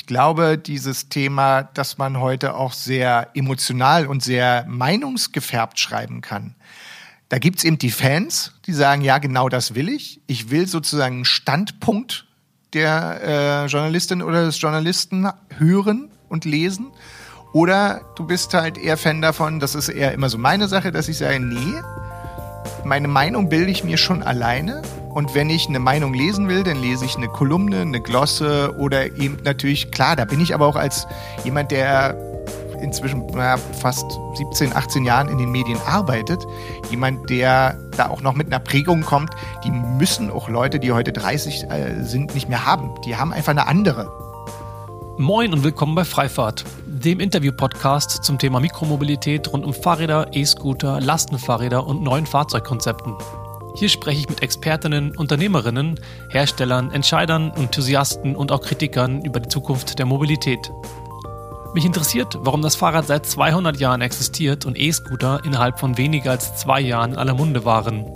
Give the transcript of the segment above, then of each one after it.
Ich glaube, dieses Thema, dass man heute auch sehr emotional und sehr meinungsgefärbt schreiben kann. Da gibt's eben die Fans, die sagen, ja, genau das will ich. Ich will sozusagen einen Standpunkt der äh, Journalistin oder des Journalisten hören und lesen. Oder du bist halt eher Fan davon, das ist eher immer so meine Sache, dass ich sage, nee, meine Meinung bilde ich mir schon alleine. Und wenn ich eine Meinung lesen will, dann lese ich eine Kolumne, eine Glosse oder eben natürlich, klar, da bin ich aber auch als jemand, der inzwischen na, fast 17, 18 Jahren in den Medien arbeitet, jemand, der da auch noch mit einer Prägung kommt, die müssen auch Leute, die heute 30 äh, sind, nicht mehr haben. Die haben einfach eine andere. Moin und willkommen bei Freifahrt, dem Interview-Podcast zum Thema Mikromobilität rund um Fahrräder, E-Scooter, Lastenfahrräder und neuen Fahrzeugkonzepten. Hier spreche ich mit Expertinnen, Unternehmerinnen, Herstellern, Entscheidern, Enthusiasten und auch Kritikern über die Zukunft der Mobilität. Mich interessiert, warum das Fahrrad seit 200 Jahren existiert und E-Scooter innerhalb von weniger als zwei Jahren in aller Munde waren.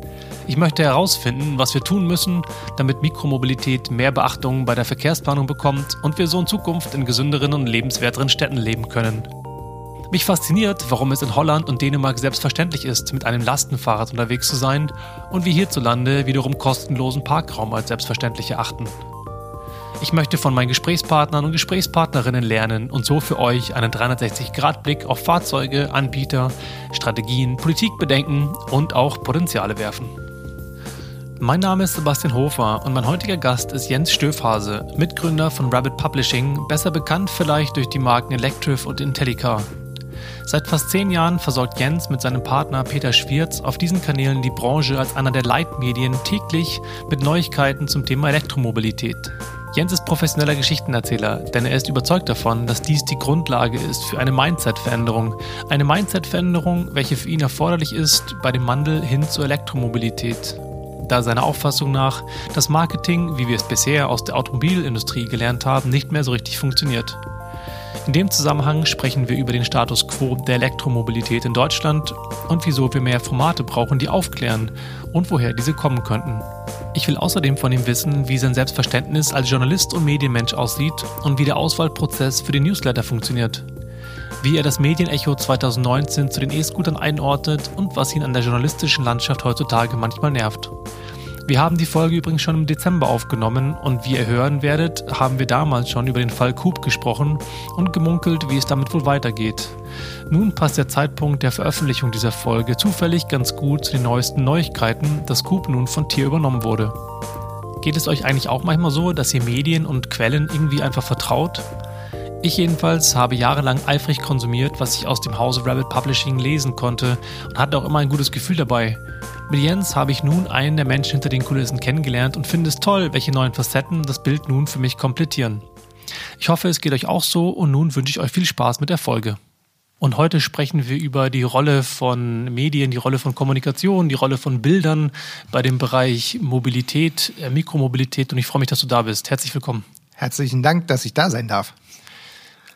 Ich möchte herausfinden, was wir tun müssen, damit Mikromobilität mehr Beachtung bei der Verkehrsplanung bekommt und wir so in Zukunft in gesünderen und lebenswerteren Städten leben können. Mich fasziniert, warum es in Holland und Dänemark selbstverständlich ist, mit einem Lastenfahrrad unterwegs zu sein und wir hierzulande wiederum kostenlosen Parkraum als selbstverständlich erachten. Ich möchte von meinen Gesprächspartnern und Gesprächspartnerinnen lernen und so für euch einen 360-Grad-Blick auf Fahrzeuge, Anbieter, Strategien, Politikbedenken und auch Potenziale werfen. Mein Name ist Sebastian Hofer und mein heutiger Gast ist Jens Stöfhase, Mitgründer von Rabbit Publishing, besser bekannt vielleicht durch die Marken Electriv und Intellica. Seit fast zehn Jahren versorgt Jens mit seinem Partner Peter Schwirz auf diesen Kanälen die Branche als einer der Leitmedien täglich mit Neuigkeiten zum Thema Elektromobilität. Jens ist professioneller Geschichtenerzähler, denn er ist überzeugt davon, dass dies die Grundlage ist für eine Mindset-Veränderung. Eine Mindset-Veränderung, welche für ihn erforderlich ist bei dem Wandel hin zur Elektromobilität. Da seiner Auffassung nach das Marketing, wie wir es bisher aus der Automobilindustrie gelernt haben, nicht mehr so richtig funktioniert. In dem Zusammenhang sprechen wir über den Status quo der Elektromobilität in Deutschland und wieso wir mehr Formate brauchen, die aufklären und woher diese kommen könnten. Ich will außerdem von ihm wissen, wie sein Selbstverständnis als Journalist und Medienmensch aussieht und wie der Auswahlprozess für den Newsletter funktioniert. Wie er das Medienecho 2019 zu den E-Scootern einordnet und was ihn an der journalistischen Landschaft heutzutage manchmal nervt. Wir haben die Folge übrigens schon im Dezember aufgenommen und wie ihr hören werdet, haben wir damals schon über den Fall Coop gesprochen und gemunkelt, wie es damit wohl weitergeht. Nun passt der Zeitpunkt der Veröffentlichung dieser Folge zufällig ganz gut zu den neuesten Neuigkeiten, dass Coop nun von Tier übernommen wurde. Geht es euch eigentlich auch manchmal so, dass ihr Medien und Quellen irgendwie einfach vertraut? Ich jedenfalls habe jahrelang eifrig konsumiert, was ich aus dem Hause Rabbit Publishing lesen konnte und hatte auch immer ein gutes Gefühl dabei. Mit Jens habe ich nun einen der Menschen hinter den Kulissen kennengelernt und finde es toll, welche neuen Facetten das Bild nun für mich komplettieren. Ich hoffe, es geht euch auch so und nun wünsche ich euch viel Spaß mit der Folge. Und heute sprechen wir über die Rolle von Medien, die Rolle von Kommunikation, die Rolle von Bildern bei dem Bereich Mobilität, äh, Mikromobilität und ich freue mich, dass du da bist. Herzlich willkommen. Herzlichen Dank, dass ich da sein darf.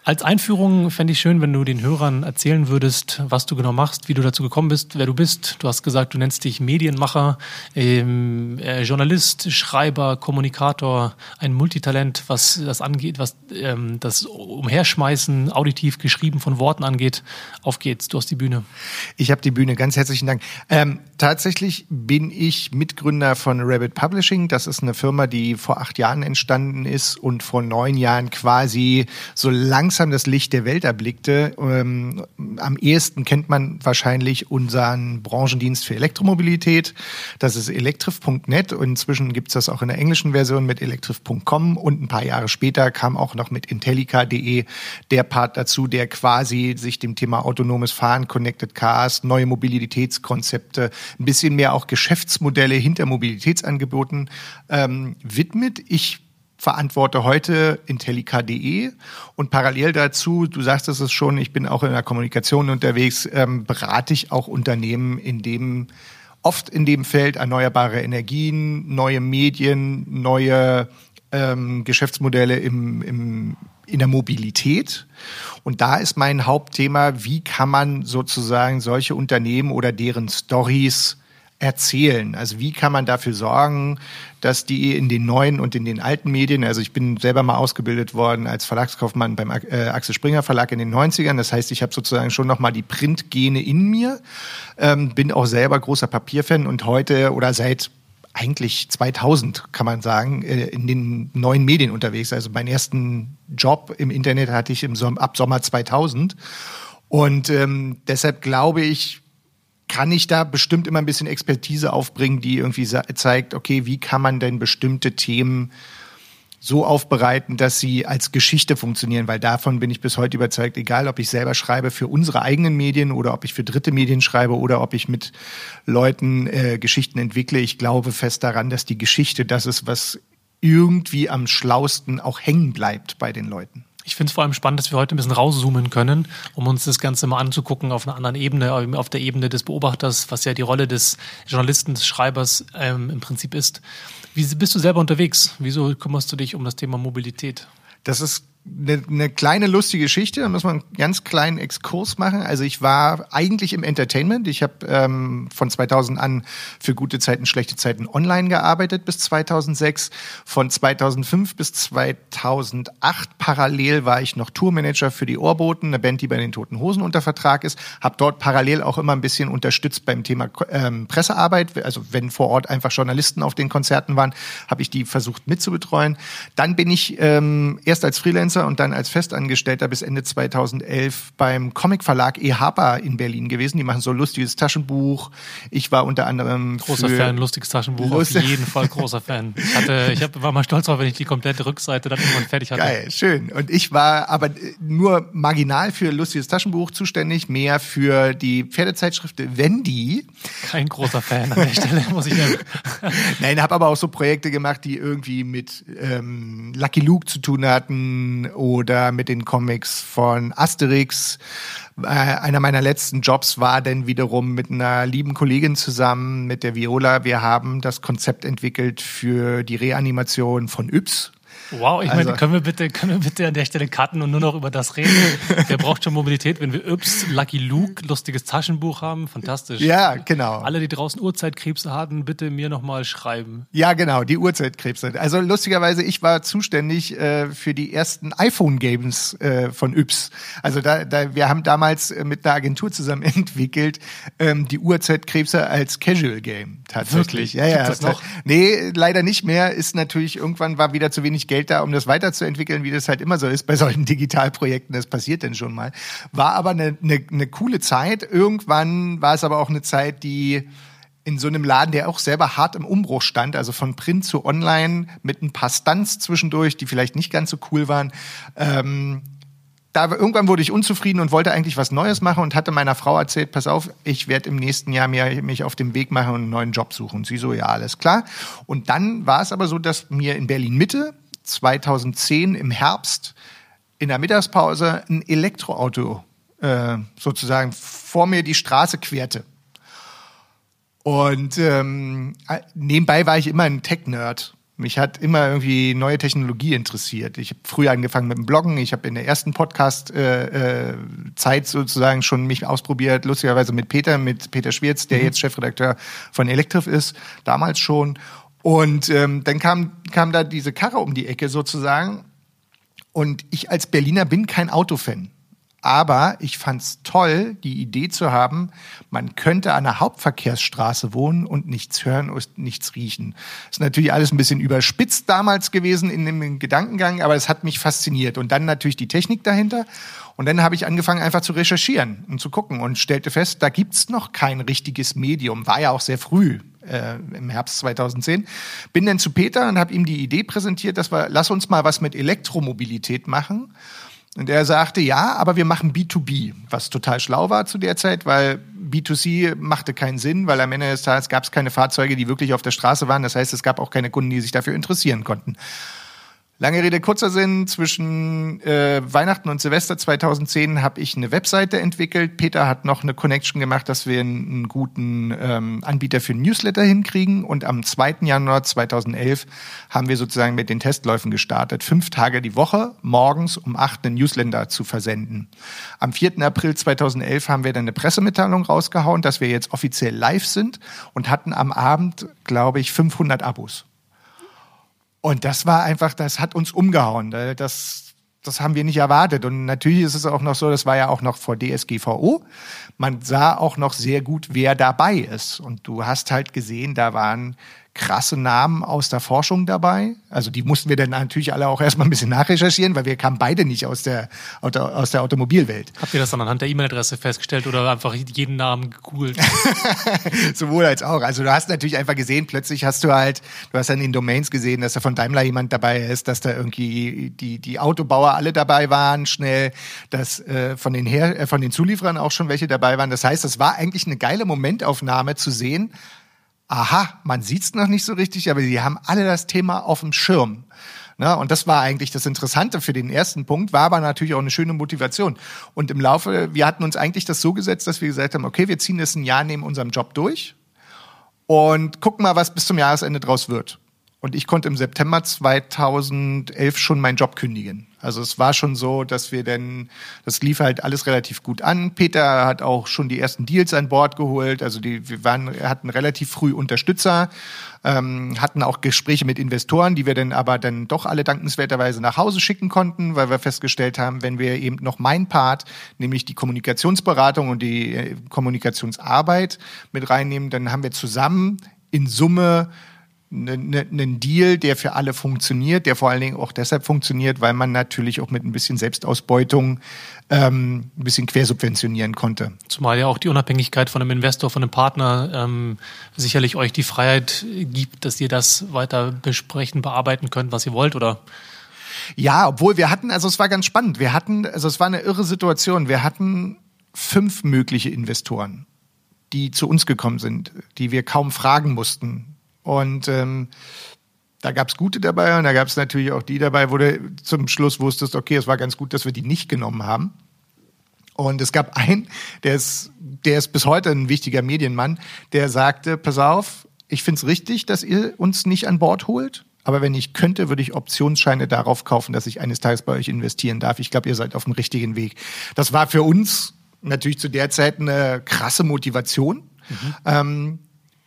Als Einführung fände ich schön, wenn du den Hörern erzählen würdest, was du genau machst, wie du dazu gekommen bist, wer du bist. Du hast gesagt, du nennst dich Medienmacher, ähm, äh, Journalist, Schreiber, Kommunikator, ein Multitalent, was das angeht, was ähm, das Umherschmeißen auditiv geschrieben von Worten angeht. Auf geht's, du hast die Bühne. Ich habe die Bühne, ganz herzlichen Dank. Ähm, tatsächlich bin ich Mitgründer von Rabbit Publishing. Das ist eine Firma, die vor acht Jahren entstanden ist und vor neun Jahren quasi so langsam langsam das Licht der Welt erblickte. Ähm, am ehesten kennt man wahrscheinlich unseren Branchendienst für Elektromobilität. Das ist electrif.net und inzwischen gibt es das auch in der englischen Version mit electrif.com und ein paar Jahre später kam auch noch mit intellica.de der Part dazu, der quasi sich dem Thema autonomes Fahren, Connected Cars, neue Mobilitätskonzepte, ein bisschen mehr auch Geschäftsmodelle hinter Mobilitätsangeboten ähm, widmet. Ich verantworte heute Intellica.de und parallel dazu, du sagst es schon, ich bin auch in der Kommunikation unterwegs, ähm, berate ich auch Unternehmen in dem oft in dem Feld erneuerbare Energien, neue Medien, neue ähm, Geschäftsmodelle im, im, in der Mobilität. Und da ist mein Hauptthema, wie kann man sozusagen solche Unternehmen oder deren Stories erzählen? Also wie kann man dafür sorgen, dass die in den neuen und in den alten Medien, also ich bin selber mal ausgebildet worden als Verlagskaufmann beim äh, Axel Springer Verlag in den 90ern. Das heißt, ich habe sozusagen schon noch mal die Printgene in mir, ähm, bin auch selber großer Papierfan und heute oder seit eigentlich 2000, kann man sagen, äh, in den neuen Medien unterwegs. Also meinen ersten Job im Internet hatte ich im Som ab Sommer 2000. Und ähm, deshalb glaube ich, kann ich da bestimmt immer ein bisschen Expertise aufbringen, die irgendwie zeigt, okay, wie kann man denn bestimmte Themen so aufbereiten, dass sie als Geschichte funktionieren, weil davon bin ich bis heute überzeugt, egal ob ich selber schreibe für unsere eigenen Medien oder ob ich für dritte Medien schreibe oder ob ich mit Leuten äh, Geschichten entwickle, ich glaube fest daran, dass die Geschichte das ist, was irgendwie am schlausten auch hängen bleibt bei den Leuten. Ich finde es vor allem spannend, dass wir heute ein bisschen rauszoomen können, um uns das Ganze mal anzugucken auf einer anderen Ebene, auf der Ebene des Beobachters, was ja die Rolle des Journalisten, des Schreibers ähm, im Prinzip ist. Wie bist du selber unterwegs? Wieso kümmerst du dich um das Thema Mobilität? Das ist eine, eine kleine lustige Geschichte, da muss man einen ganz kleinen Exkurs machen. Also ich war eigentlich im Entertainment. Ich habe ähm, von 2000 an für gute Zeiten, schlechte Zeiten online gearbeitet bis 2006. Von 2005 bis 2008 parallel war ich noch Tourmanager für die Ohrboten, eine Band, die bei den Toten Hosen unter Vertrag ist. Habe dort parallel auch immer ein bisschen unterstützt beim Thema ähm, Pressearbeit. Also wenn vor Ort einfach Journalisten auf den Konzerten waren, habe ich die versucht mitzubetreuen. Dann bin ich ähm, erst als Freelancer Freelancer und dann als Festangestellter bis Ende 2011 beim Comicverlag E. Harper in Berlin gewesen. Die machen so lustiges Taschenbuch. Ich war unter anderem großer Fan, lustiges Taschenbuch, Lust auf jeden Fall großer Fan. Ich hatte, ich hab, war mal stolz drauf, wenn ich die komplette Rückseite dann irgendwann fertig hatte. Geil, schön. Und ich war aber nur marginal für lustiges Taschenbuch zuständig, mehr für die Pferdezeitschrift Wendy. Kein großer Fan an der Stelle, muss ich sagen. Nein, habe aber auch so Projekte gemacht, die irgendwie mit ähm, Lucky Luke zu tun hatten oder mit den Comics von Asterix. Äh, einer meiner letzten Jobs war denn wiederum mit einer lieben Kollegin zusammen, mit der Viola. Wir haben das Konzept entwickelt für die Reanimation von Yps Wow, ich also, meine, können wir bitte, können wir bitte an der Stelle cutten und nur noch über das reden? Wer braucht schon Mobilität, wenn wir Yps, Lucky Luke, lustiges Taschenbuch haben? Fantastisch. Ja, genau. Alle, die draußen Uhrzeitkrebse hatten, bitte mir nochmal schreiben. Ja, genau, die Uhrzeitkrebse. Also lustigerweise, ich war zuständig äh, für die ersten iPhone-Games äh, von Yps. Also da, da, wir haben damals äh, mit einer Agentur zusammen entwickelt, ähm, die Uhrzeitkrebse als Casual-Game. Tatsächlich. Wirklich? Ja, ja. Gibt das noch? Nee, leider nicht mehr. Ist natürlich, irgendwann war wieder zu wenig Geld Geld da, um das weiterzuentwickeln, wie das halt immer so ist bei solchen Digitalprojekten. Das passiert denn schon mal. War aber eine, eine, eine coole Zeit. Irgendwann war es aber auch eine Zeit, die in so einem Laden, der auch selber hart im Umbruch stand, also von Print zu Online mit ein paar Stunts zwischendurch, die vielleicht nicht ganz so cool waren. Ähm, da irgendwann wurde ich unzufrieden und wollte eigentlich was Neues machen und hatte meiner Frau erzählt, pass auf, ich werde im nächsten Jahr mir, mich auf den Weg machen und einen neuen Job suchen. Und sie so, ja, alles klar. Und dann war es aber so, dass mir in Berlin Mitte 2010 im Herbst in der Mittagspause ein Elektroauto äh, sozusagen vor mir die Straße querte. Und ähm, nebenbei war ich immer ein Tech-Nerd. Mich hat immer irgendwie neue Technologie interessiert. Ich habe früher angefangen mit dem Bloggen. Ich habe in der ersten Podcast-Zeit äh, äh, sozusagen schon mich ausprobiert, lustigerweise mit Peter, mit Peter Schwierz, der mhm. jetzt Chefredakteur von Elektrif ist, damals schon. Und ähm, dann kam, kam da diese Karre um die Ecke sozusagen. Und ich als Berliner bin kein Autofan. Aber ich fand's toll, die Idee zu haben, man könnte an einer Hauptverkehrsstraße wohnen und nichts hören und nichts riechen. Ist natürlich alles ein bisschen überspitzt damals gewesen in dem Gedankengang, aber es hat mich fasziniert. Und dann natürlich die Technik dahinter. Und dann habe ich angefangen, einfach zu recherchieren und zu gucken und stellte fest, da gibt's noch kein richtiges Medium. War ja auch sehr früh äh, im Herbst 2010. Bin dann zu Peter und habe ihm die Idee präsentiert, dass wir, lass uns mal was mit Elektromobilität machen. Und er sagte, ja, aber wir machen B2B, was total schlau war zu der Zeit, weil B2C machte keinen Sinn, weil am Ende des Tages gab es keine Fahrzeuge, die wirklich auf der Straße waren. Das heißt, es gab auch keine Kunden, die sich dafür interessieren konnten. Lange Rede, kurzer Sinn. Zwischen äh, Weihnachten und Silvester 2010 habe ich eine Webseite entwickelt. Peter hat noch eine Connection gemacht, dass wir einen, einen guten ähm, Anbieter für Newsletter hinkriegen. Und am 2. Januar 2011 haben wir sozusagen mit den Testläufen gestartet. Fünf Tage die Woche, morgens um acht einen Newsletter zu versenden. Am 4. April 2011 haben wir dann eine Pressemitteilung rausgehauen, dass wir jetzt offiziell live sind und hatten am Abend, glaube ich, 500 Abos. Und das war einfach, das hat uns umgehauen. Das, das haben wir nicht erwartet. Und natürlich ist es auch noch so, das war ja auch noch vor DSGVO. Man sah auch noch sehr gut, wer dabei ist. Und du hast halt gesehen, da waren krasse Namen aus der Forschung dabei. Also die mussten wir dann natürlich alle auch erstmal ein bisschen nachrecherchieren, weil wir kamen beide nicht aus der, aus der Automobilwelt. Habt ihr das dann anhand der E-Mail-Adresse festgestellt oder einfach jeden Namen gegoogelt? Sowohl als auch. Also du hast natürlich einfach gesehen, plötzlich hast du halt, du hast dann in Domains gesehen, dass da von Daimler jemand dabei ist, dass da irgendwie die, die Autobauer alle dabei waren, schnell, dass äh, von, den Her äh, von den Zulieferern auch schon welche dabei waren. Das heißt, das war eigentlich eine geile Momentaufnahme zu sehen, aha, man sieht's noch nicht so richtig, aber sie haben alle das Thema auf dem Schirm. Na, und das war eigentlich das Interessante für den ersten Punkt, war aber natürlich auch eine schöne Motivation. Und im Laufe, wir hatten uns eigentlich das so gesetzt, dass wir gesagt haben, okay, wir ziehen das ein Jahr neben unserem Job durch und gucken mal, was bis zum Jahresende draus wird. Und ich konnte im September 2011 schon meinen Job kündigen. Also es war schon so, dass wir denn, das lief halt alles relativ gut an. Peter hat auch schon die ersten Deals an Bord geholt. Also die, wir waren, hatten relativ früh Unterstützer, ähm, hatten auch Gespräche mit Investoren, die wir dann aber dann doch alle dankenswerterweise nach Hause schicken konnten, weil wir festgestellt haben, wenn wir eben noch mein Part, nämlich die Kommunikationsberatung und die äh, Kommunikationsarbeit mit reinnehmen, dann haben wir zusammen in Summe einen ne, ne Deal, der für alle funktioniert, der vor allen Dingen auch deshalb funktioniert, weil man natürlich auch mit ein bisschen Selbstausbeutung ähm, ein bisschen quersubventionieren konnte. Zumal ja auch die Unabhängigkeit von einem Investor, von einem Partner ähm, sicherlich euch die Freiheit gibt, dass ihr das weiter besprechen, bearbeiten könnt, was ihr wollt, oder? Ja, obwohl wir hatten, also es war ganz spannend. Wir hatten, also es war eine irre Situation. Wir hatten fünf mögliche Investoren, die zu uns gekommen sind, die wir kaum fragen mussten und ähm, da gab es gute dabei und da gab es natürlich auch die dabei, wo du zum Schluss wusstest, okay, es war ganz gut, dass wir die nicht genommen haben. Und es gab einen, der ist, der ist bis heute ein wichtiger Medienmann, der sagte, pass auf, ich finde es richtig, dass ihr uns nicht an Bord holt. Aber wenn ich könnte, würde ich Optionsscheine darauf kaufen, dass ich eines Tages bei euch investieren darf. Ich glaube, ihr seid auf dem richtigen Weg. Das war für uns natürlich zu der Zeit eine krasse Motivation. Mhm. Ähm,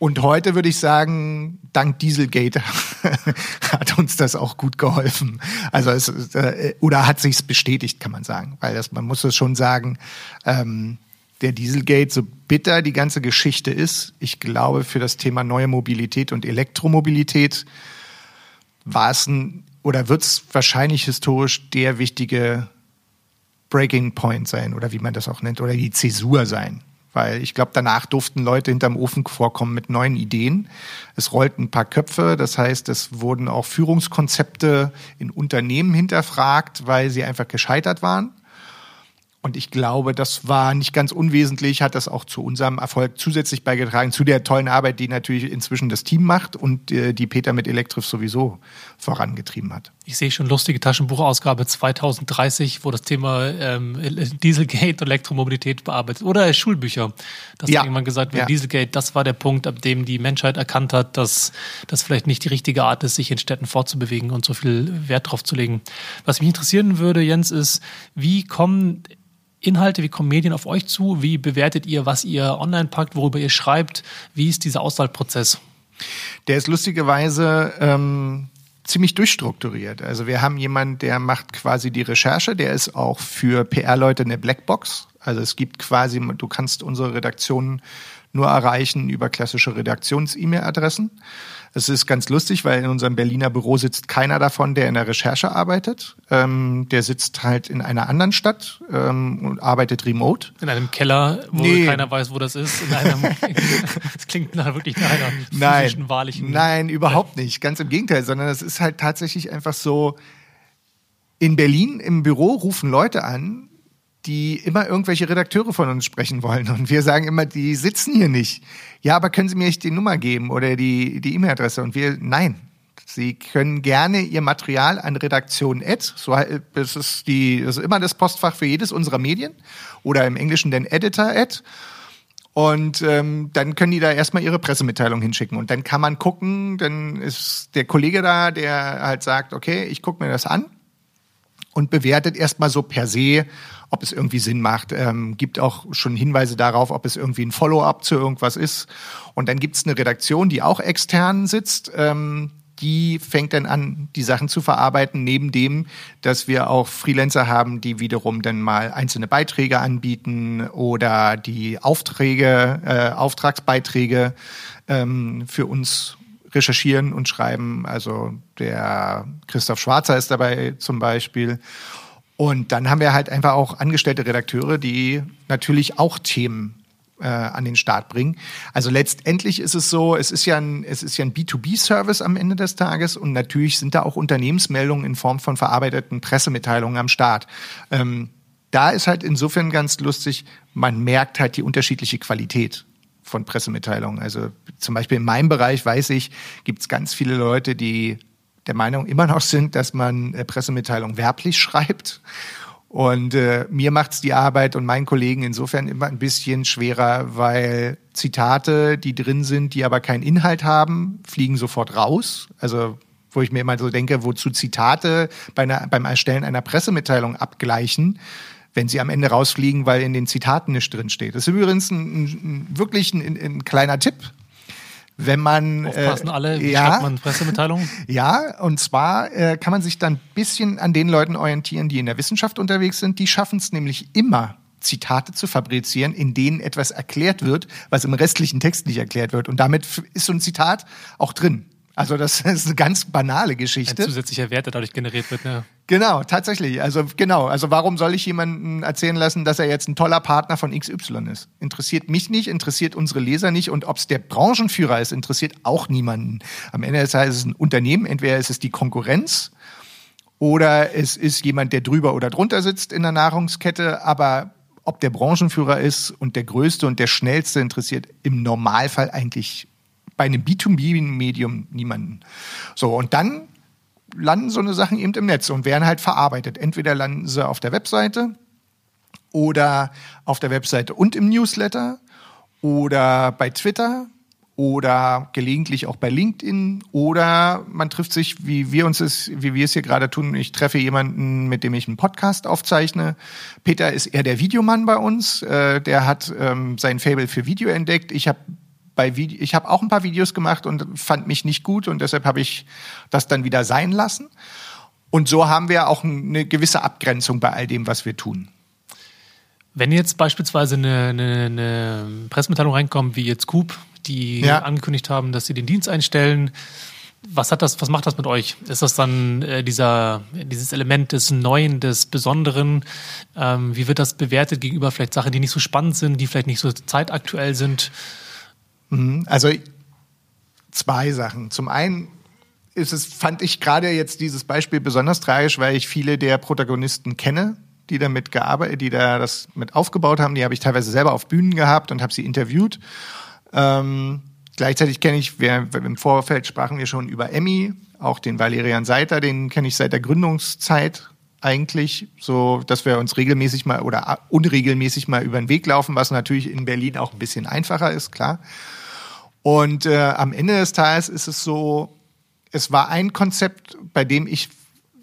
und heute würde ich sagen, dank Dieselgate hat uns das auch gut geholfen. Also es, äh, oder hat sich's bestätigt, kann man sagen, weil das, man muss es schon sagen. Ähm, der Dieselgate, so bitter die ganze Geschichte ist, ich glaube, für das Thema neue Mobilität und Elektromobilität war es ein oder wird es wahrscheinlich historisch der wichtige Breaking Point sein oder wie man das auch nennt oder die Zäsur sein. Weil ich glaube, danach durften Leute hinterm Ofen vorkommen mit neuen Ideen. Es rollten ein paar Köpfe, das heißt, es wurden auch Führungskonzepte in Unternehmen hinterfragt, weil sie einfach gescheitert waren. Und ich glaube, das war nicht ganz unwesentlich, hat das auch zu unserem Erfolg zusätzlich beigetragen, zu der tollen Arbeit, die natürlich inzwischen das Team macht und äh, die Peter mit Elektrif sowieso vorangetrieben hat. Ich sehe schon lustige Taschenbuchausgabe 2030, wo das Thema ähm, Dieselgate und Elektromobilität bearbeitet. Oder Schulbücher. Das ja. hat irgendwann gesagt, ja. Dieselgate, das war der Punkt, ab dem die Menschheit erkannt hat, dass das vielleicht nicht die richtige Art ist, sich in Städten fortzubewegen und so viel Wert drauf zu legen. Was mich interessieren würde, Jens, ist, wie kommen Inhalte, wie kommen Medien auf euch zu? Wie bewertet ihr, was ihr online packt, worüber ihr schreibt? Wie ist dieser Auswahlprozess? Der ist lustigerweise ähm, ziemlich durchstrukturiert. Also wir haben jemanden, der macht quasi die Recherche, der ist auch für PR-Leute eine Blackbox. Also es gibt quasi, du kannst unsere Redaktion nur erreichen über klassische Redaktions-E-Mail-Adressen. Es ist ganz lustig, weil in unserem Berliner Büro sitzt keiner davon, der in der Recherche arbeitet. Ähm, der sitzt halt in einer anderen Stadt ähm, und arbeitet remote. In einem Keller, wo nee. keiner weiß, wo das ist. In einem, das klingt nach wirklich nach einer physischen, nein, wahrlichen. Nein, überhaupt nicht. Ganz im Gegenteil, sondern es ist halt tatsächlich einfach so, in Berlin im Büro rufen Leute an, die immer irgendwelche Redakteure von uns sprechen wollen. Und wir sagen immer, die sitzen hier nicht. Ja, aber können Sie mir nicht die Nummer geben oder die die E-Mail-Adresse? Und wir, nein, Sie können gerne Ihr Material an Redaktion Ed, so das ist die, das ist immer das Postfach für jedes unserer Medien oder im Englischen den Editor Ed. Und ähm, dann können die da erstmal ihre Pressemitteilung hinschicken. Und dann kann man gucken, dann ist der Kollege da, der halt sagt, okay, ich gucke mir das an und bewertet erstmal so per se, ob es irgendwie Sinn macht. Ähm, gibt auch schon Hinweise darauf, ob es irgendwie ein Follow-up zu irgendwas ist. Und dann gibt es eine Redaktion, die auch extern sitzt, ähm, die fängt dann an, die Sachen zu verarbeiten, neben dem, dass wir auch Freelancer haben, die wiederum dann mal einzelne Beiträge anbieten oder die Aufträge, äh, Auftragsbeiträge ähm, für uns recherchieren und schreiben. Also der Christoph Schwarzer ist dabei zum Beispiel. Und dann haben wir halt einfach auch angestellte Redakteure, die natürlich auch Themen äh, an den Start bringen. Also letztendlich ist es so, es ist ja ein, ja ein B2B-Service am Ende des Tages und natürlich sind da auch Unternehmensmeldungen in Form von verarbeiteten Pressemitteilungen am Start. Ähm, da ist halt insofern ganz lustig, man merkt halt die unterschiedliche Qualität von Pressemitteilungen. Also zum Beispiel in meinem Bereich weiß ich, gibt es ganz viele Leute, die der Meinung immer noch sind, dass man äh, Pressemitteilungen werblich schreibt und äh, mir macht's die Arbeit und meinen Kollegen insofern immer ein bisschen schwerer, weil Zitate, die drin sind, die aber keinen Inhalt haben, fliegen sofort raus. Also wo ich mir immer so denke, wozu Zitate bei einer, beim Erstellen einer Pressemitteilung abgleichen, wenn sie am Ende rausfliegen, weil in den Zitaten nicht drin steht. Das ist übrigens ein, ein, wirklich ein, ein kleiner Tipp wenn man aufpassen äh, alle, wie ja, schreibt man Pressemitteilungen? Ja, und zwar äh, kann man sich dann ein bisschen an den Leuten orientieren, die in der Wissenschaft unterwegs sind. Die schaffen es nämlich immer, Zitate zu fabrizieren, in denen etwas erklärt wird, was im restlichen Text nicht erklärt wird. Und damit ist so ein Zitat auch drin. Also das ist eine ganz banale Geschichte. Ein zusätzlicher Wert, der dadurch generiert wird. Ne? Genau, tatsächlich. Also genau. Also warum soll ich jemanden erzählen lassen, dass er jetzt ein toller Partner von XY ist? Interessiert mich nicht, interessiert unsere Leser nicht und ob es der Branchenführer ist, interessiert auch niemanden. Am Ende des Tages ist es ein Unternehmen. Entweder ist es die Konkurrenz oder es ist jemand, der drüber oder drunter sitzt in der Nahrungskette. Aber ob der Branchenführer ist und der größte und der schnellste interessiert im Normalfall eigentlich bei einem B2B-Medium niemanden. So, und dann landen so eine Sachen eben im Netz und werden halt verarbeitet. Entweder landen sie auf der Webseite oder auf der Webseite und im Newsletter oder bei Twitter oder gelegentlich auch bei LinkedIn oder man trifft sich, wie wir uns es, wie wir es hier gerade tun. Ich treffe jemanden, mit dem ich einen Podcast aufzeichne. Peter ist eher der Videomann bei uns. Äh, der hat ähm, sein Fable für Video entdeckt. Ich habe bei Video, ich habe auch ein paar Videos gemacht und fand mich nicht gut und deshalb habe ich das dann wieder sein lassen. Und so haben wir auch eine gewisse Abgrenzung bei all dem, was wir tun. Wenn jetzt beispielsweise eine, eine, eine Pressemitteilung reinkommt, wie jetzt Coop, die ja. angekündigt haben, dass sie den Dienst einstellen, was hat das, was macht das mit euch? Ist das dann äh, dieser, dieses Element des Neuen, des Besonderen? Ähm, wie wird das bewertet gegenüber vielleicht Sachen, die nicht so spannend sind, die vielleicht nicht so zeitaktuell sind? Mhm. Also zwei Sachen. Zum einen ist es, fand ich gerade jetzt dieses Beispiel besonders tragisch, weil ich viele der Protagonisten kenne, die damit gearbeitet, die da das mit aufgebaut haben. Die habe ich teilweise selber auf Bühnen gehabt und habe sie interviewt. Ähm, gleichzeitig kenne ich, wir, im Vorfeld sprachen wir schon über Emmy, auch den Valerian Seiter, den kenne ich seit der Gründungszeit eigentlich, so dass wir uns regelmäßig mal oder unregelmäßig mal über den Weg laufen, was natürlich in Berlin auch ein bisschen einfacher ist, klar. Und äh, am Ende des Tages ist es so, es war ein Konzept, bei dem ich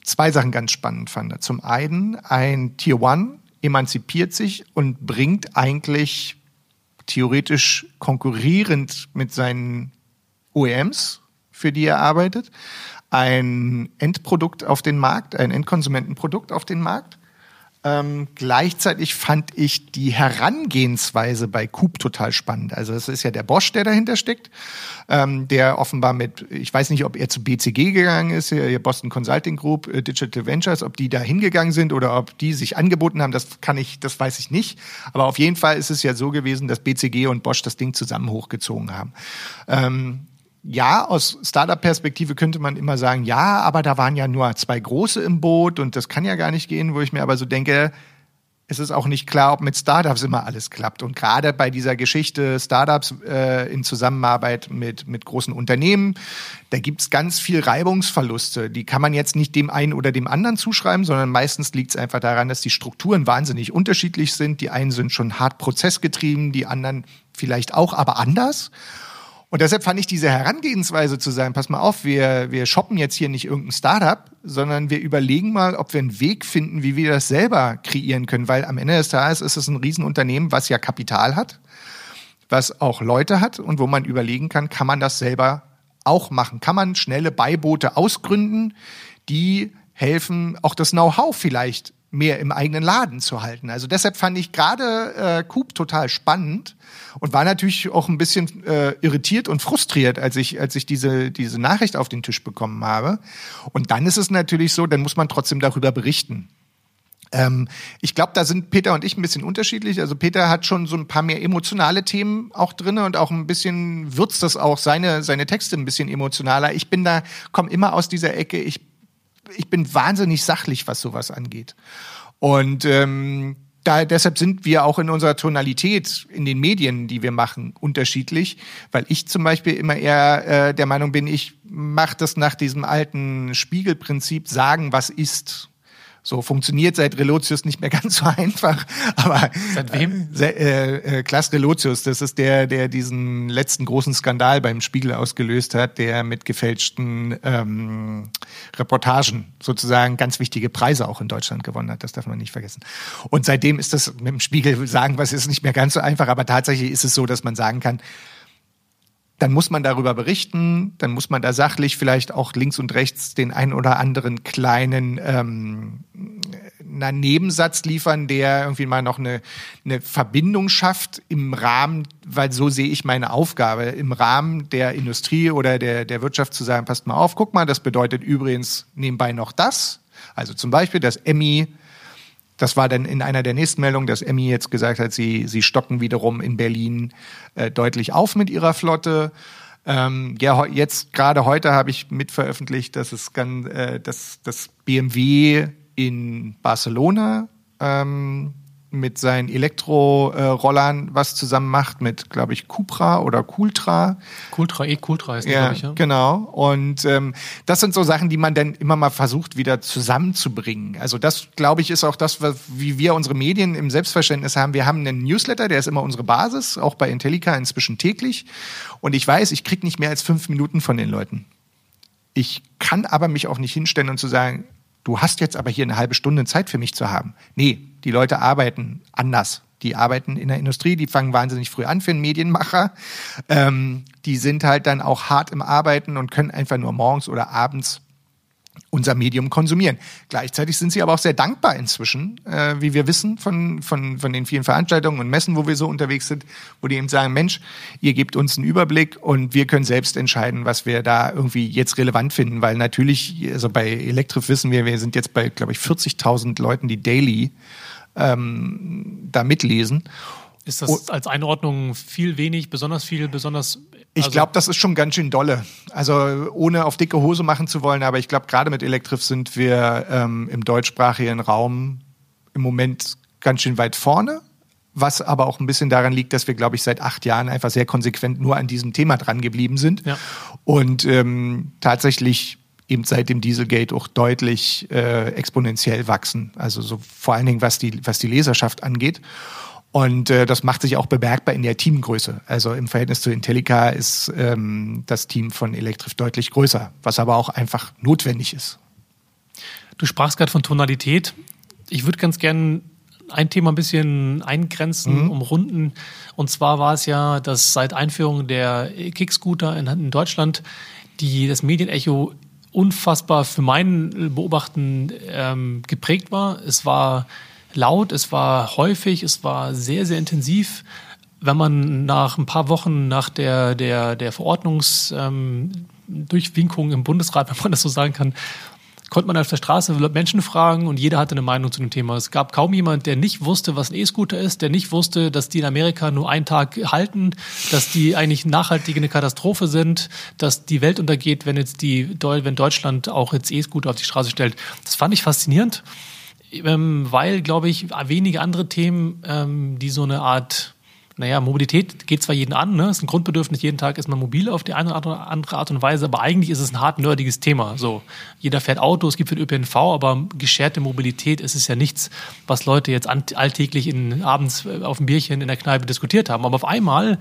zwei Sachen ganz spannend fand. Zum einen, ein Tier One emanzipiert sich und bringt eigentlich theoretisch konkurrierend mit seinen OEMs, für die er arbeitet, ein Endprodukt auf den Markt, ein Endkonsumentenprodukt auf den Markt. Ähm, gleichzeitig fand ich die Herangehensweise bei Coop total spannend. Also es ist ja der Bosch, der dahinter steckt, ähm, der offenbar mit, ich weiß nicht, ob er zu BCG gegangen ist, Boston Consulting Group, äh, Digital Ventures, ob die da hingegangen sind oder ob die sich angeboten haben, das kann ich, das weiß ich nicht. Aber auf jeden Fall ist es ja so gewesen, dass BCG und Bosch das Ding zusammen hochgezogen haben. Ähm, ja, aus Startup-Perspektive könnte man immer sagen, ja, aber da waren ja nur zwei große im Boot und das kann ja gar nicht gehen, wo ich mir aber so denke, es ist auch nicht klar, ob mit Startups immer alles klappt. Und gerade bei dieser Geschichte Startups äh, in Zusammenarbeit mit, mit großen Unternehmen, da gibt's ganz viel Reibungsverluste. Die kann man jetzt nicht dem einen oder dem anderen zuschreiben, sondern meistens liegt es einfach daran, dass die Strukturen wahnsinnig unterschiedlich sind. Die einen sind schon hart prozessgetrieben, die anderen vielleicht auch, aber anders. Und deshalb fand ich diese Herangehensweise zu sagen, pass mal auf, wir, wir shoppen jetzt hier nicht irgendein Startup, sondern wir überlegen mal, ob wir einen Weg finden, wie wir das selber kreieren können. Weil am Ende des Tages ist es ein Riesenunternehmen, was ja Kapital hat, was auch Leute hat und wo man überlegen kann, kann man das selber auch machen? Kann man schnelle Beiboote ausgründen, die helfen, auch das Know-how vielleicht mehr im eigenen Laden zu halten. Also deshalb fand ich gerade äh, Coop total spannend und war natürlich auch ein bisschen äh, irritiert und frustriert, als ich als ich diese diese Nachricht auf den Tisch bekommen habe. Und dann ist es natürlich so, dann muss man trotzdem darüber berichten. Ähm, ich glaube, da sind Peter und ich ein bisschen unterschiedlich. Also Peter hat schon so ein paar mehr emotionale Themen auch drinne und auch ein bisschen würzt das auch seine seine Texte ein bisschen emotionaler. Ich bin da komme immer aus dieser Ecke. Ich ich bin wahnsinnig sachlich, was sowas angeht. Und ähm, da, deshalb sind wir auch in unserer Tonalität in den Medien, die wir machen, unterschiedlich, weil ich zum Beispiel immer eher äh, der Meinung bin, ich mache das nach diesem alten Spiegelprinzip, sagen, was ist. So funktioniert seit Relotius nicht mehr ganz so einfach. Aber seit wem? Äh, äh, Klaas Relotius, das ist der, der diesen letzten großen Skandal beim Spiegel ausgelöst hat, der mit gefälschten ähm, Reportagen sozusagen ganz wichtige Preise auch in Deutschland gewonnen hat. Das darf man nicht vergessen. Und seitdem ist das mit dem Spiegel sagen, was ist nicht mehr ganz so einfach. Aber tatsächlich ist es so, dass man sagen kann, dann muss man darüber berichten, dann muss man da sachlich vielleicht auch links und rechts den ein oder anderen kleinen ähm, na, Nebensatz liefern, der irgendwie mal noch eine, eine Verbindung schafft im Rahmen, weil so sehe ich meine Aufgabe, im Rahmen der Industrie oder der, der Wirtschaft zu sagen, passt mal auf, guck mal, das bedeutet übrigens nebenbei noch das. Also zum Beispiel das Emmy das war dann in einer der nächsten Meldungen, dass Emmy jetzt gesagt hat, sie, sie stocken wiederum in Berlin äh, deutlich auf mit ihrer Flotte. Ähm, ja, jetzt gerade heute habe ich mit veröffentlicht, dass es ganz, äh, dass das BMW in Barcelona ähm, mit seinen Elektrorollern was zusammen macht mit, glaube ich, Cupra oder Cultra. Cultra, eh Cultra ist ja, ich, ja. Genau. Und ähm, das sind so Sachen, die man dann immer mal versucht, wieder zusammenzubringen. Also das, glaube ich, ist auch das, was, wie wir unsere Medien im Selbstverständnis haben. Wir haben einen Newsletter, der ist immer unsere Basis, auch bei Intellica inzwischen täglich. Und ich weiß, ich krieg nicht mehr als fünf Minuten von den Leuten. Ich kann aber mich auch nicht hinstellen und zu sagen, du hast jetzt aber hier eine halbe Stunde Zeit für mich zu haben. Nee, die Leute arbeiten anders. Die arbeiten in der Industrie, die fangen wahnsinnig früh an für einen Medienmacher. Ähm, die sind halt dann auch hart im Arbeiten und können einfach nur morgens oder abends unser Medium konsumieren. Gleichzeitig sind sie aber auch sehr dankbar inzwischen, äh, wie wir wissen von, von, von den vielen Veranstaltungen und Messen, wo wir so unterwegs sind, wo die eben sagen, Mensch, ihr gebt uns einen Überblick und wir können selbst entscheiden, was wir da irgendwie jetzt relevant finden, weil natürlich, also bei Elektrif wissen wir, wir sind jetzt bei, glaube ich, 40.000 Leuten, die daily ähm, da mitlesen. Ist das als Einordnung viel wenig, besonders viel, besonders ich also, glaube, das ist schon ganz schön dolle. Also ohne auf dicke Hose machen zu wollen, aber ich glaube, gerade mit Elektrif sind wir ähm, im deutschsprachigen Raum im Moment ganz schön weit vorne. Was aber auch ein bisschen daran liegt, dass wir, glaube ich, seit acht Jahren einfach sehr konsequent nur an diesem Thema dran geblieben sind. Ja. Und ähm, tatsächlich eben seit dem Dieselgate auch deutlich äh, exponentiell wachsen. Also so vor allen Dingen, was die, was die Leserschaft angeht. Und äh, das macht sich auch bemerkbar in der Teamgröße. Also im Verhältnis zu Intellica ist ähm, das Team von Electrif deutlich größer, was aber auch einfach notwendig ist. Du sprachst gerade von Tonalität. Ich würde ganz gerne ein Thema ein bisschen eingrenzen, mhm. umrunden. Und zwar war es ja, dass seit Einführung der Kickscooter in, in Deutschland die, das Medienecho unfassbar für mein Beobachten ähm, geprägt war. Es war laut, es war häufig, es war sehr, sehr intensiv. Wenn man nach ein paar Wochen nach der, der, der Verordnungsdurchwinkung ähm, im Bundesrat, wenn man das so sagen kann, konnte man auf der Straße Menschen fragen und jeder hatte eine Meinung zu dem Thema. Es gab kaum jemand, der nicht wusste, was ein E-Scooter ist, der nicht wusste, dass die in Amerika nur einen Tag halten, dass die eigentlich nachhaltig eine Katastrophe sind, dass die Welt untergeht, wenn jetzt die, wenn Deutschland auch jetzt E-Scooter auf die Straße stellt. Das fand ich faszinierend ähm, weil, glaube ich, wenige andere Themen, ähm, die so eine Art naja, Mobilität geht zwar jeden an, ne? ist ein Grundbedürfnis, jeden Tag ist man mobil auf die eine oder andere Art und Weise, aber eigentlich ist es ein hart nerdiges Thema. So, jeder fährt Auto, es gibt den ÖPNV, aber gescherte Mobilität ist es ja nichts, was Leute jetzt alltäglich in, abends auf dem Bierchen in der Kneipe diskutiert haben. Aber auf einmal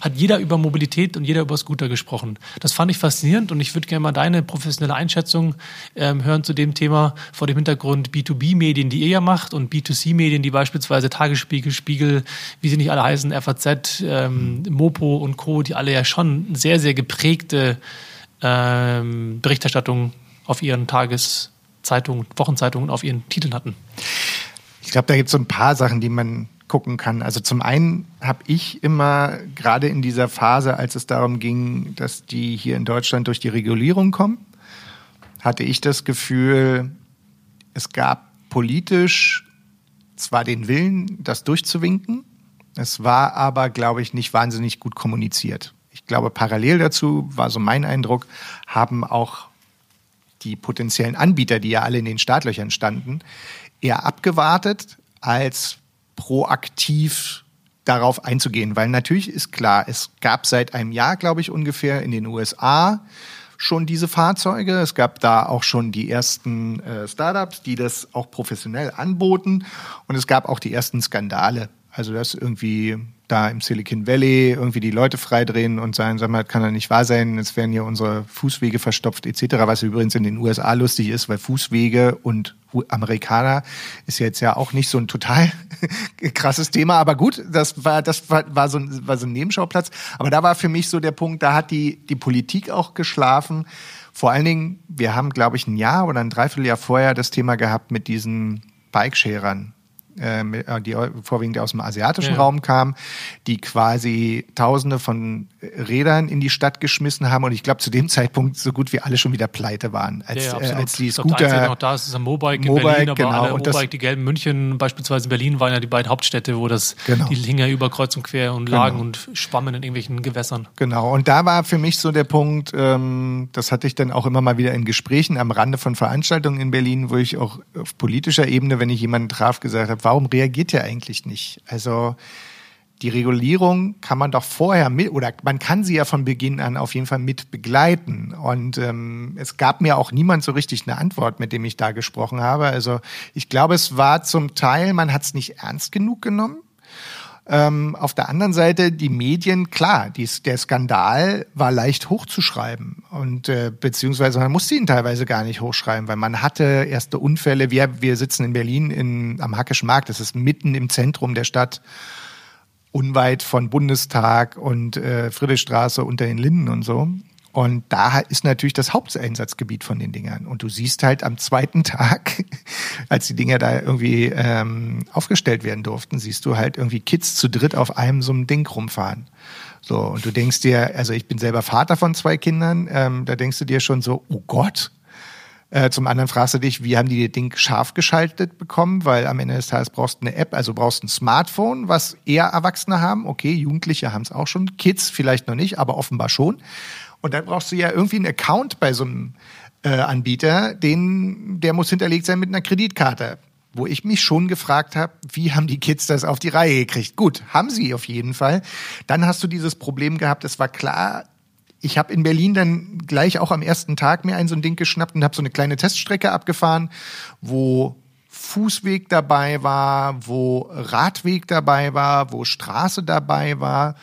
hat jeder über Mobilität und jeder über Scooter gesprochen. Das fand ich faszinierend und ich würde gerne mal deine professionelle Einschätzung ähm, hören zu dem Thema vor dem Hintergrund B2B-Medien, die ihr ja macht und B2C-Medien, die beispielsweise Tagesspiegel, Spiegel, wie sie nicht alle heißen, FAZ, ähm, Mopo und Co., die alle ja schon sehr, sehr geprägte ähm, Berichterstattung auf ihren Tageszeitungen, Wochenzeitungen, auf ihren Titeln hatten. Ich glaube, da gibt es so ein paar Sachen, die man gucken kann. Also zum einen habe ich immer, gerade in dieser Phase, als es darum ging, dass die hier in Deutschland durch die Regulierung kommen, hatte ich das Gefühl, es gab politisch zwar den Willen, das durchzuwinken, es war aber, glaube ich, nicht wahnsinnig gut kommuniziert. Ich glaube, parallel dazu war so mein Eindruck, haben auch die potenziellen Anbieter, die ja alle in den Startlöchern standen, eher abgewartet, als proaktiv darauf einzugehen, weil natürlich ist klar, es gab seit einem Jahr, glaube ich, ungefähr in den USA schon diese Fahrzeuge. Es gab da auch schon die ersten äh, Startups, die das auch professionell anboten. Und es gab auch die ersten Skandale. Also dass irgendwie da im Silicon Valley irgendwie die Leute freidrehen und sagen, sag mal, kann doch nicht wahr sein, jetzt werden hier unsere Fußwege verstopft etc., was übrigens in den USA lustig ist, weil Fußwege und Amerikaner ist jetzt ja auch nicht so ein total krasses Thema, aber gut, das war das war, war, so ein, war so ein Nebenschauplatz, aber da war für mich so der Punkt, da hat die die Politik auch geschlafen. Vor allen Dingen, wir haben glaube ich ein Jahr oder ein Dreivierteljahr vorher das Thema gehabt mit diesen Bikesharern äh, äh, die vorwiegend aus dem asiatischen ja. Raum kamen, die quasi Tausende von Rädern in die Stadt geschmissen haben und ich glaube zu dem Zeitpunkt so gut wie alle schon wieder pleite waren, als, ja, ja, äh, als die Scooter. Glaub, noch da ist es am Mobike in Berlin, aber genau, alle Mobike, die gelben München, beispielsweise in Berlin waren ja die beiden Hauptstädte, wo das genau. die Linger über kreuz und quer und lagen genau. und schwammen in irgendwelchen Gewässern. Genau und da war für mich so der Punkt, ähm, das hatte ich dann auch immer mal wieder in Gesprächen am Rande von Veranstaltungen in Berlin, wo ich auch auf politischer Ebene, wenn ich jemanden traf, gesagt habe, warum reagiert ihr eigentlich nicht? Also die Regulierung kann man doch vorher mit, oder man kann sie ja von Beginn an auf jeden Fall mit begleiten. Und ähm, es gab mir auch niemand so richtig eine Antwort, mit dem ich da gesprochen habe. Also ich glaube, es war zum Teil, man hat es nicht ernst genug genommen. Ähm, auf der anderen Seite die Medien, klar, dies, der Skandal war leicht hochzuschreiben und äh, beziehungsweise man musste ihn teilweise gar nicht hochschreiben, weil man hatte erste Unfälle. Wir, wir sitzen in Berlin in, am Hackischen Markt, das ist mitten im Zentrum der Stadt, unweit von Bundestag und äh, Friedrichstraße unter den Linden und so. Und da ist natürlich das Haupteinsatzgebiet von den Dingern. Und du siehst halt am zweiten Tag, als die Dinger da irgendwie ähm, aufgestellt werden durften, siehst du halt irgendwie Kids zu dritt auf einem so einem Ding rumfahren. So, und du denkst dir, also ich bin selber Vater von zwei Kindern, ähm, da denkst du dir schon so, oh Gott. Äh, zum anderen fragst du dich, wie haben die das Ding scharf geschaltet bekommen? Weil am Ende des Tages brauchst du eine App, also brauchst ein Smartphone, was eher Erwachsene haben. Okay, Jugendliche haben es auch schon, Kids vielleicht noch nicht, aber offenbar schon. Und dann brauchst du ja irgendwie einen Account bei so einem äh, Anbieter, den, der muss hinterlegt sein mit einer Kreditkarte. Wo ich mich schon gefragt habe, wie haben die Kids das auf die Reihe gekriegt? Gut, haben sie auf jeden Fall. Dann hast du dieses Problem gehabt, es war klar, ich habe in Berlin dann gleich auch am ersten Tag mir ein so ein Ding geschnappt und habe so eine kleine Teststrecke abgefahren, wo Fußweg dabei war, wo Radweg dabei war, wo Straße dabei war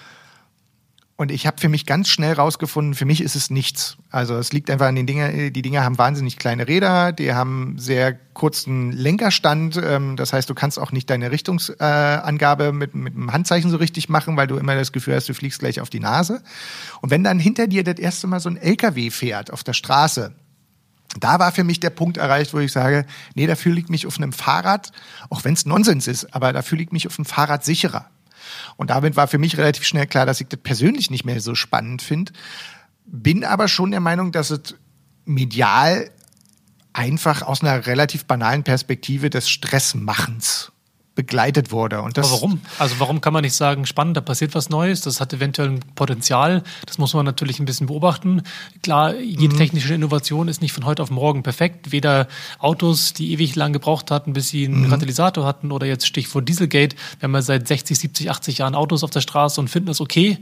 und ich habe für mich ganz schnell rausgefunden, für mich ist es nichts. Also es liegt einfach an den Dingen, die Dinger haben wahnsinnig kleine Räder, die haben sehr kurzen Lenkerstand. Ähm, das heißt, du kannst auch nicht deine Richtungsangabe mit, mit einem Handzeichen so richtig machen, weil du immer das Gefühl hast, du fliegst gleich auf die Nase. Und wenn dann hinter dir das erste Mal so ein LKW fährt auf der Straße, da war für mich der Punkt erreicht, wo ich sage, nee, da fühle ich mich auf einem Fahrrad, auch wenn es Nonsens ist, aber da fühle ich mich auf dem Fahrrad sicherer. Und damit war für mich relativ schnell klar, dass ich das persönlich nicht mehr so spannend finde. Bin aber schon der Meinung, dass es medial einfach aus einer relativ banalen Perspektive des Stressmachens begleitet wurde. Und das Aber warum? Also warum kann man nicht sagen, spannend, da passiert was Neues, das hat eventuell ein Potenzial, das muss man natürlich ein bisschen beobachten. Klar, jede mhm. technische Innovation ist nicht von heute auf morgen perfekt. Weder Autos, die ewig lang gebraucht hatten, bis sie einen mhm. Katalysator hatten, oder jetzt Stichwort Dieselgate. Wir haben ja seit 60, 70, 80 Jahren Autos auf der Straße und finden das okay.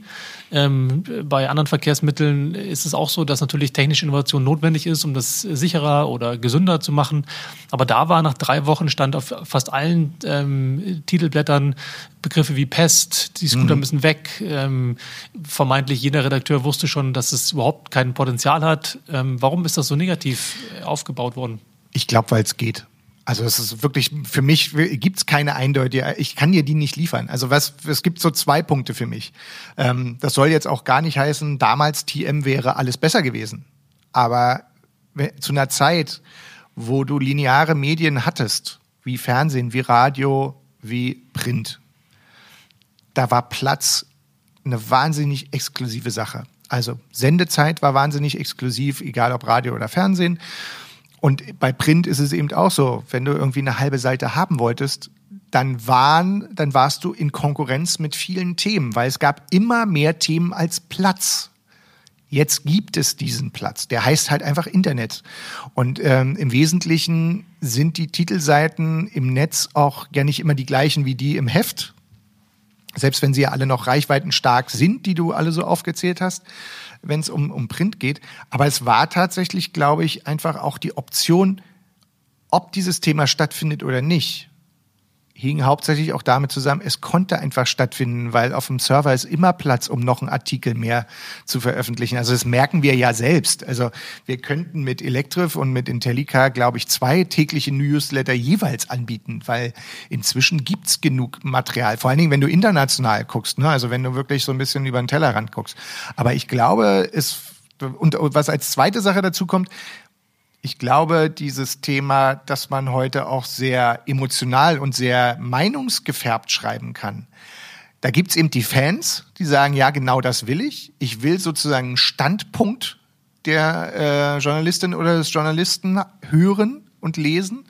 Ähm, bei anderen Verkehrsmitteln ist es auch so, dass natürlich technische Innovation notwendig ist, um das sicherer oder gesünder zu machen. Aber da war nach drei Wochen stand auf fast allen ähm, Titelblättern Begriffe wie Pest, die Scooter mhm. müssen weg. Ähm, vermeintlich jeder Redakteur wusste schon, dass es überhaupt kein Potenzial hat. Ähm, warum ist das so negativ äh, aufgebaut worden? Ich glaube, weil es geht. Also es ist wirklich, für mich gibt es keine eindeutige, ich kann dir die nicht liefern. Also was, es gibt so zwei Punkte für mich. Ähm, das soll jetzt auch gar nicht heißen, damals TM wäre alles besser gewesen. Aber zu einer Zeit, wo du lineare Medien hattest, wie Fernsehen, wie Radio, wie Print. Da war Platz eine wahnsinnig exklusive Sache. Also Sendezeit war wahnsinnig exklusiv, egal ob Radio oder Fernsehen. Und bei Print ist es eben auch so, wenn du irgendwie eine halbe Seite haben wolltest, dann waren, dann warst du in Konkurrenz mit vielen Themen, weil es gab immer mehr Themen als Platz. Jetzt gibt es diesen Platz. Der heißt halt einfach Internet. Und ähm, im Wesentlichen sind die Titelseiten im Netz auch ja nicht immer die gleichen wie die im Heft. Selbst wenn sie ja alle noch reichweitenstark sind, die du alle so aufgezählt hast, wenn es um, um Print geht. Aber es war tatsächlich, glaube ich, einfach auch die Option, ob dieses Thema stattfindet oder nicht hing hauptsächlich auch damit zusammen, es konnte einfach stattfinden, weil auf dem Server ist immer Platz, um noch einen Artikel mehr zu veröffentlichen. Also das merken wir ja selbst. Also wir könnten mit Electriv und mit Intellica, glaube ich, zwei tägliche Newsletter jeweils anbieten, weil inzwischen gibt's genug Material. Vor allen Dingen, wenn du international guckst, ne? also wenn du wirklich so ein bisschen über den Tellerrand guckst. Aber ich glaube, es und was als zweite Sache dazu kommt, ich glaube, dieses Thema, dass man heute auch sehr emotional und sehr meinungsgefärbt schreiben kann. Da gibt's eben die Fans, die sagen, ja, genau das will ich. Ich will sozusagen einen Standpunkt der äh, Journalistin oder des Journalisten hören und lesen.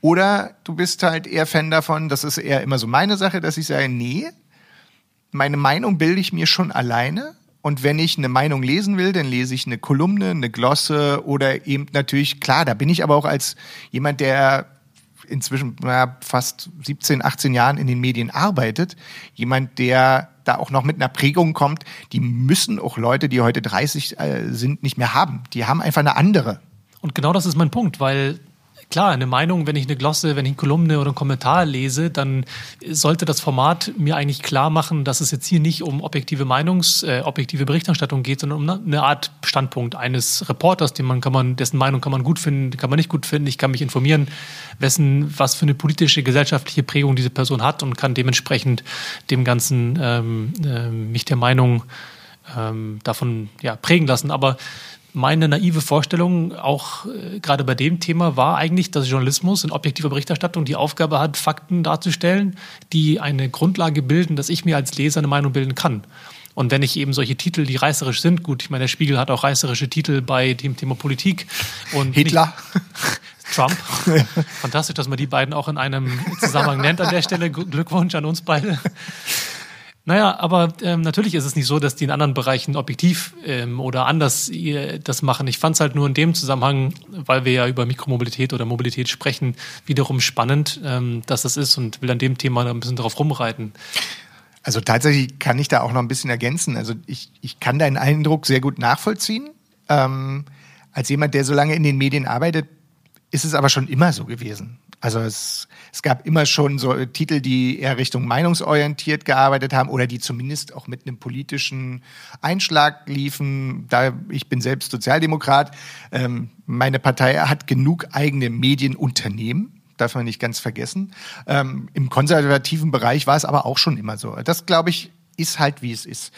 Oder du bist halt eher Fan davon, das ist eher immer so meine Sache, dass ich sage, nee, meine Meinung bilde ich mir schon alleine und wenn ich eine Meinung lesen will, dann lese ich eine Kolumne, eine Glosse oder eben natürlich, klar, da bin ich aber auch als jemand, der inzwischen na, fast 17, 18 Jahren in den Medien arbeitet, jemand, der da auch noch mit einer Prägung kommt, die müssen auch Leute, die heute 30 äh, sind, nicht mehr haben. Die haben einfach eine andere. Und genau das ist mein Punkt, weil klar, eine Meinung, wenn ich eine Glosse, wenn ich eine Kolumne oder einen Kommentar lese, dann sollte das Format mir eigentlich klar machen, dass es jetzt hier nicht um objektive Meinungs, äh, objektive Berichterstattung geht, sondern um eine Art Standpunkt eines Reporters, den man kann man, dessen Meinung kann man gut finden, kann man nicht gut finden. Ich kann mich informieren, wessen, was für eine politische, gesellschaftliche Prägung diese Person hat und kann dementsprechend dem Ganzen ähm, äh, mich der Meinung ähm, davon ja, prägen lassen. Aber meine naive Vorstellung, auch äh, gerade bei dem Thema, war eigentlich, dass Journalismus in objektiver Berichterstattung die Aufgabe hat, Fakten darzustellen, die eine Grundlage bilden, dass ich mir als Leser eine Meinung bilden kann. Und wenn ich eben solche Titel, die reißerisch sind, gut, ich meine, der Spiegel hat auch reißerische Titel bei dem Thema Politik und Hitler. Trump. Fantastisch, dass man die beiden auch in einem Zusammenhang nennt an der Stelle. Glückwunsch an uns beide. Naja, aber ähm, natürlich ist es nicht so, dass die in anderen Bereichen objektiv ähm, oder anders äh, das machen. Ich fand es halt nur in dem Zusammenhang, weil wir ja über Mikromobilität oder Mobilität sprechen, wiederum spannend, ähm, dass das ist und will an dem Thema ein bisschen drauf rumreiten. Also tatsächlich kann ich da auch noch ein bisschen ergänzen. Also ich, ich kann deinen Eindruck sehr gut nachvollziehen. Ähm, als jemand, der so lange in den Medien arbeitet, ist es aber schon immer so gewesen. Also es, es gab immer schon so Titel, die eher Richtung meinungsorientiert gearbeitet haben oder die zumindest auch mit einem politischen Einschlag liefen. Da ich bin selbst Sozialdemokrat, ähm, meine Partei hat genug eigene Medienunternehmen darf man nicht ganz vergessen. Ähm, Im konservativen Bereich war es aber auch schon immer so. Das, glaube ich, ist halt, wie es ist.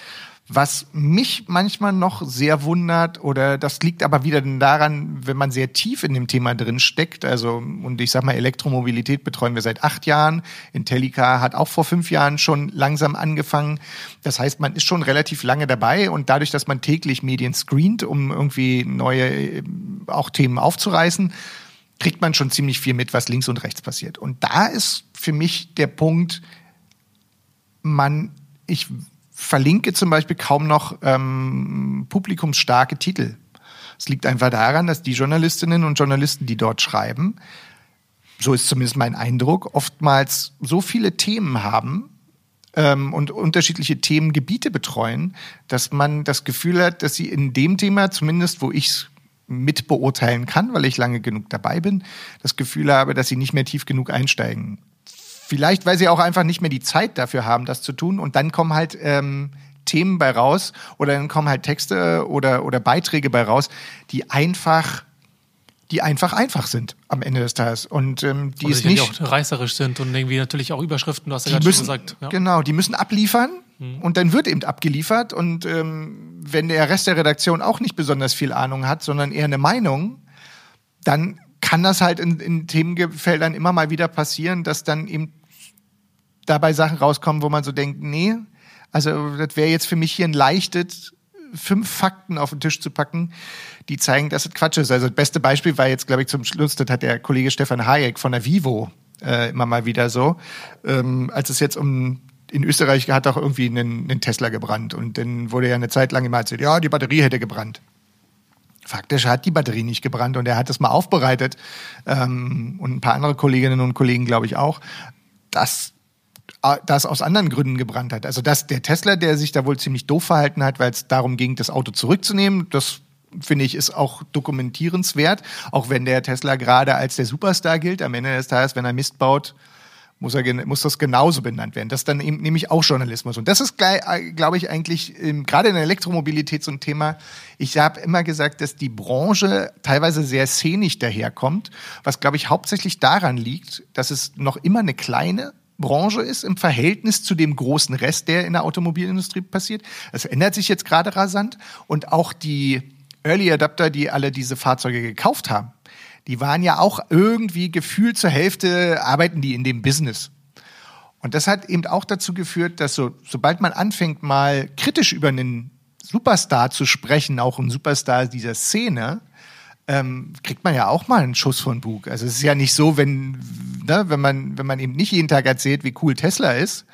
Was mich manchmal noch sehr wundert, oder das liegt aber wieder daran, wenn man sehr tief in dem Thema drin steckt, also, und ich sag mal, Elektromobilität betreuen wir seit acht Jahren. Intellica hat auch vor fünf Jahren schon langsam angefangen. Das heißt, man ist schon relativ lange dabei und dadurch, dass man täglich Medien screent, um irgendwie neue, auch Themen aufzureißen, kriegt man schon ziemlich viel mit, was links und rechts passiert. Und da ist für mich der Punkt, man, ich verlinke zum Beispiel kaum noch ähm, publikumsstarke Titel. Es liegt einfach daran, dass die Journalistinnen und Journalisten, die dort schreiben, so ist zumindest mein Eindruck, oftmals so viele Themen haben ähm, und unterschiedliche Themengebiete betreuen, dass man das Gefühl hat, dass sie in dem Thema, zumindest wo ich es mit beurteilen kann, weil ich lange genug dabei bin, das Gefühl habe, dass sie nicht mehr tief genug einsteigen. Vielleicht, weil sie auch einfach nicht mehr die Zeit dafür haben, das zu tun. Und dann kommen halt ähm, Themen bei raus oder dann kommen halt Texte oder, oder Beiträge bei raus, die einfach die einfach einfach sind am Ende des Tages und ähm, die ist nicht auch reißerisch sind und irgendwie natürlich auch Überschriften. Du hast ja gerade schon gesagt. Ja. Genau, die müssen abliefern mhm. und dann wird eben abgeliefert und ähm, wenn der Rest der Redaktion auch nicht besonders viel Ahnung hat, sondern eher eine Meinung, dann kann das halt in, in Themenfeldern immer mal wieder passieren, dass dann eben dabei Sachen rauskommen, wo man so denkt, nee, also das wäre jetzt für mich hier ein leichtes fünf Fakten auf den Tisch zu packen, die zeigen, dass es Quatsch ist. Also das beste Beispiel war jetzt, glaube ich, zum Schluss, das hat der Kollege Stefan Hayek von der Vivo äh, immer mal wieder so, ähm, als es jetzt um in Österreich hat auch irgendwie einen, einen Tesla gebrannt und dann wurde ja eine Zeit lang immer erzählt, ja, die Batterie hätte gebrannt. Faktisch hat die Batterie nicht gebrannt und er hat es mal aufbereitet ähm, und ein paar andere Kolleginnen und Kollegen, glaube ich, auch, dass das aus anderen Gründen gebrannt hat. Also dass der Tesla, der sich da wohl ziemlich doof verhalten hat, weil es darum ging, das Auto zurückzunehmen, das finde ich, ist auch dokumentierenswert. Auch wenn der Tesla gerade als der Superstar gilt, am Ende des Tages, wenn er Mist baut, muss, er, muss das genauso benannt werden. Das ist dann eben nämlich auch Journalismus. Und das ist, äh, glaube ich, eigentlich ähm, gerade in der Elektromobilität so ein Thema. Ich habe immer gesagt, dass die Branche teilweise sehr szenisch daherkommt, was, glaube ich, hauptsächlich daran liegt, dass es noch immer eine kleine Branche ist im Verhältnis zu dem großen Rest, der in der Automobilindustrie passiert. Das ändert sich jetzt gerade rasant und auch die Early Adapter, die alle diese Fahrzeuge gekauft haben, die waren ja auch irgendwie gefühlt zur Hälfte arbeiten die in dem Business. Und das hat eben auch dazu geführt, dass so, sobald man anfängt, mal kritisch über einen Superstar zu sprechen, auch ein Superstar dieser Szene, ähm, kriegt man ja auch mal einen Schuss von Bug. Also es ist ja nicht so, wenn, ne, wenn man, wenn man eben nicht jeden Tag erzählt, wie cool Tesla ist,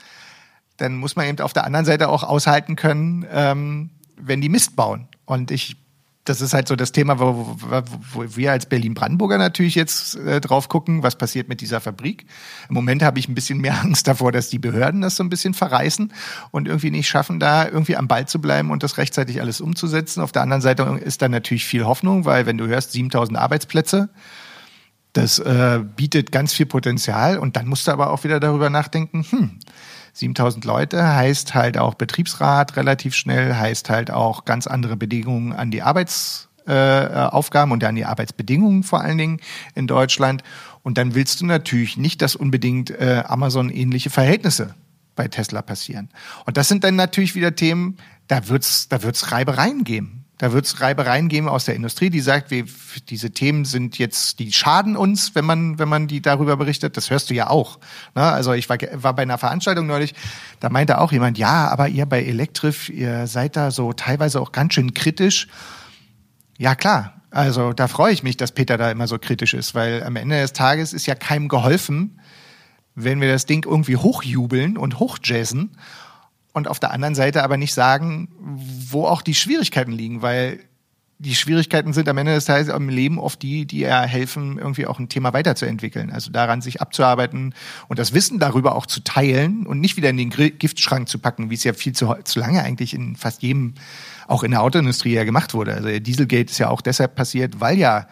dann muss man eben auf der anderen Seite auch aushalten können, ähm, wenn die Mist bauen. Und ich das ist halt so das Thema, wo, wo, wo wir als Berlin-Brandenburger natürlich jetzt äh, drauf gucken, was passiert mit dieser Fabrik. Im Moment habe ich ein bisschen mehr Angst davor, dass die Behörden das so ein bisschen verreißen und irgendwie nicht schaffen, da irgendwie am Ball zu bleiben und das rechtzeitig alles umzusetzen. Auf der anderen Seite ist da natürlich viel Hoffnung, weil wenn du hörst, 7000 Arbeitsplätze, das äh, bietet ganz viel Potenzial und dann musst du aber auch wieder darüber nachdenken, hm, 7000 Leute heißt halt auch Betriebsrat relativ schnell, heißt halt auch ganz andere Bedingungen an die Arbeitsaufgaben äh, und an die Arbeitsbedingungen vor allen Dingen in Deutschland. Und dann willst du natürlich nicht, dass unbedingt äh, Amazon-ähnliche Verhältnisse bei Tesla passieren. Und das sind dann natürlich wieder Themen, da wird's, da wird's Reibereien geben. Da wird es Reibereien geben aus der Industrie, die sagt, wir, diese Themen sind jetzt, die schaden uns, wenn man, wenn man die darüber berichtet. Das hörst du ja auch. Ne? Also ich war, war bei einer Veranstaltung neulich, da meinte auch jemand, ja, aber ihr bei Elektrif, ihr seid da so teilweise auch ganz schön kritisch. Ja, klar. Also da freue ich mich, dass Peter da immer so kritisch ist, weil am Ende des Tages ist ja keinem geholfen, wenn wir das Ding irgendwie hochjubeln und hochjazzen und auf der anderen Seite aber nicht sagen, wo auch die Schwierigkeiten liegen, weil die Schwierigkeiten sind am Ende des Tages im Leben oft die, die ja helfen, irgendwie auch ein Thema weiterzuentwickeln. Also daran sich abzuarbeiten und das Wissen darüber auch zu teilen und nicht wieder in den Giftschrank zu packen, wie es ja viel zu, zu lange eigentlich in fast jedem, auch in der Autoindustrie ja gemacht wurde. Also Dieselgate ist ja auch deshalb passiert, weil ja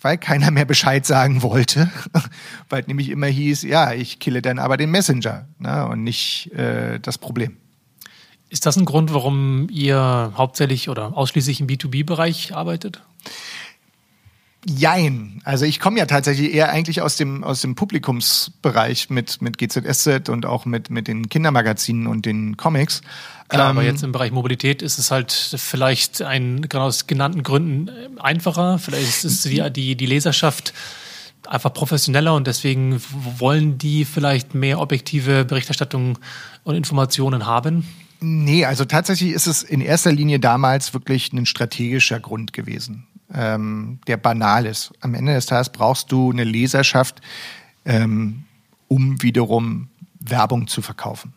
weil keiner mehr Bescheid sagen wollte, weil nämlich immer hieß, ja, ich kille dann aber den Messenger ne, und nicht äh, das Problem. Ist das ein Grund, warum ihr hauptsächlich oder ausschließlich im B2B-Bereich arbeitet? Jein. Also ich komme ja tatsächlich eher eigentlich aus dem, aus dem Publikumsbereich mit, mit GZSZ und auch mit, mit den Kindermagazinen und den Comics. Klar, ähm, aber jetzt im Bereich Mobilität ist es halt vielleicht ein, genau aus genannten Gründen einfacher. Vielleicht ist die, die, die Leserschaft einfach professioneller und deswegen wollen die vielleicht mehr objektive Berichterstattung und Informationen haben. Nee, also tatsächlich ist es in erster Linie damals wirklich ein strategischer Grund gewesen. Ähm, der banal ist. Am Ende des Tages brauchst du eine Leserschaft, ähm, um wiederum Werbung zu verkaufen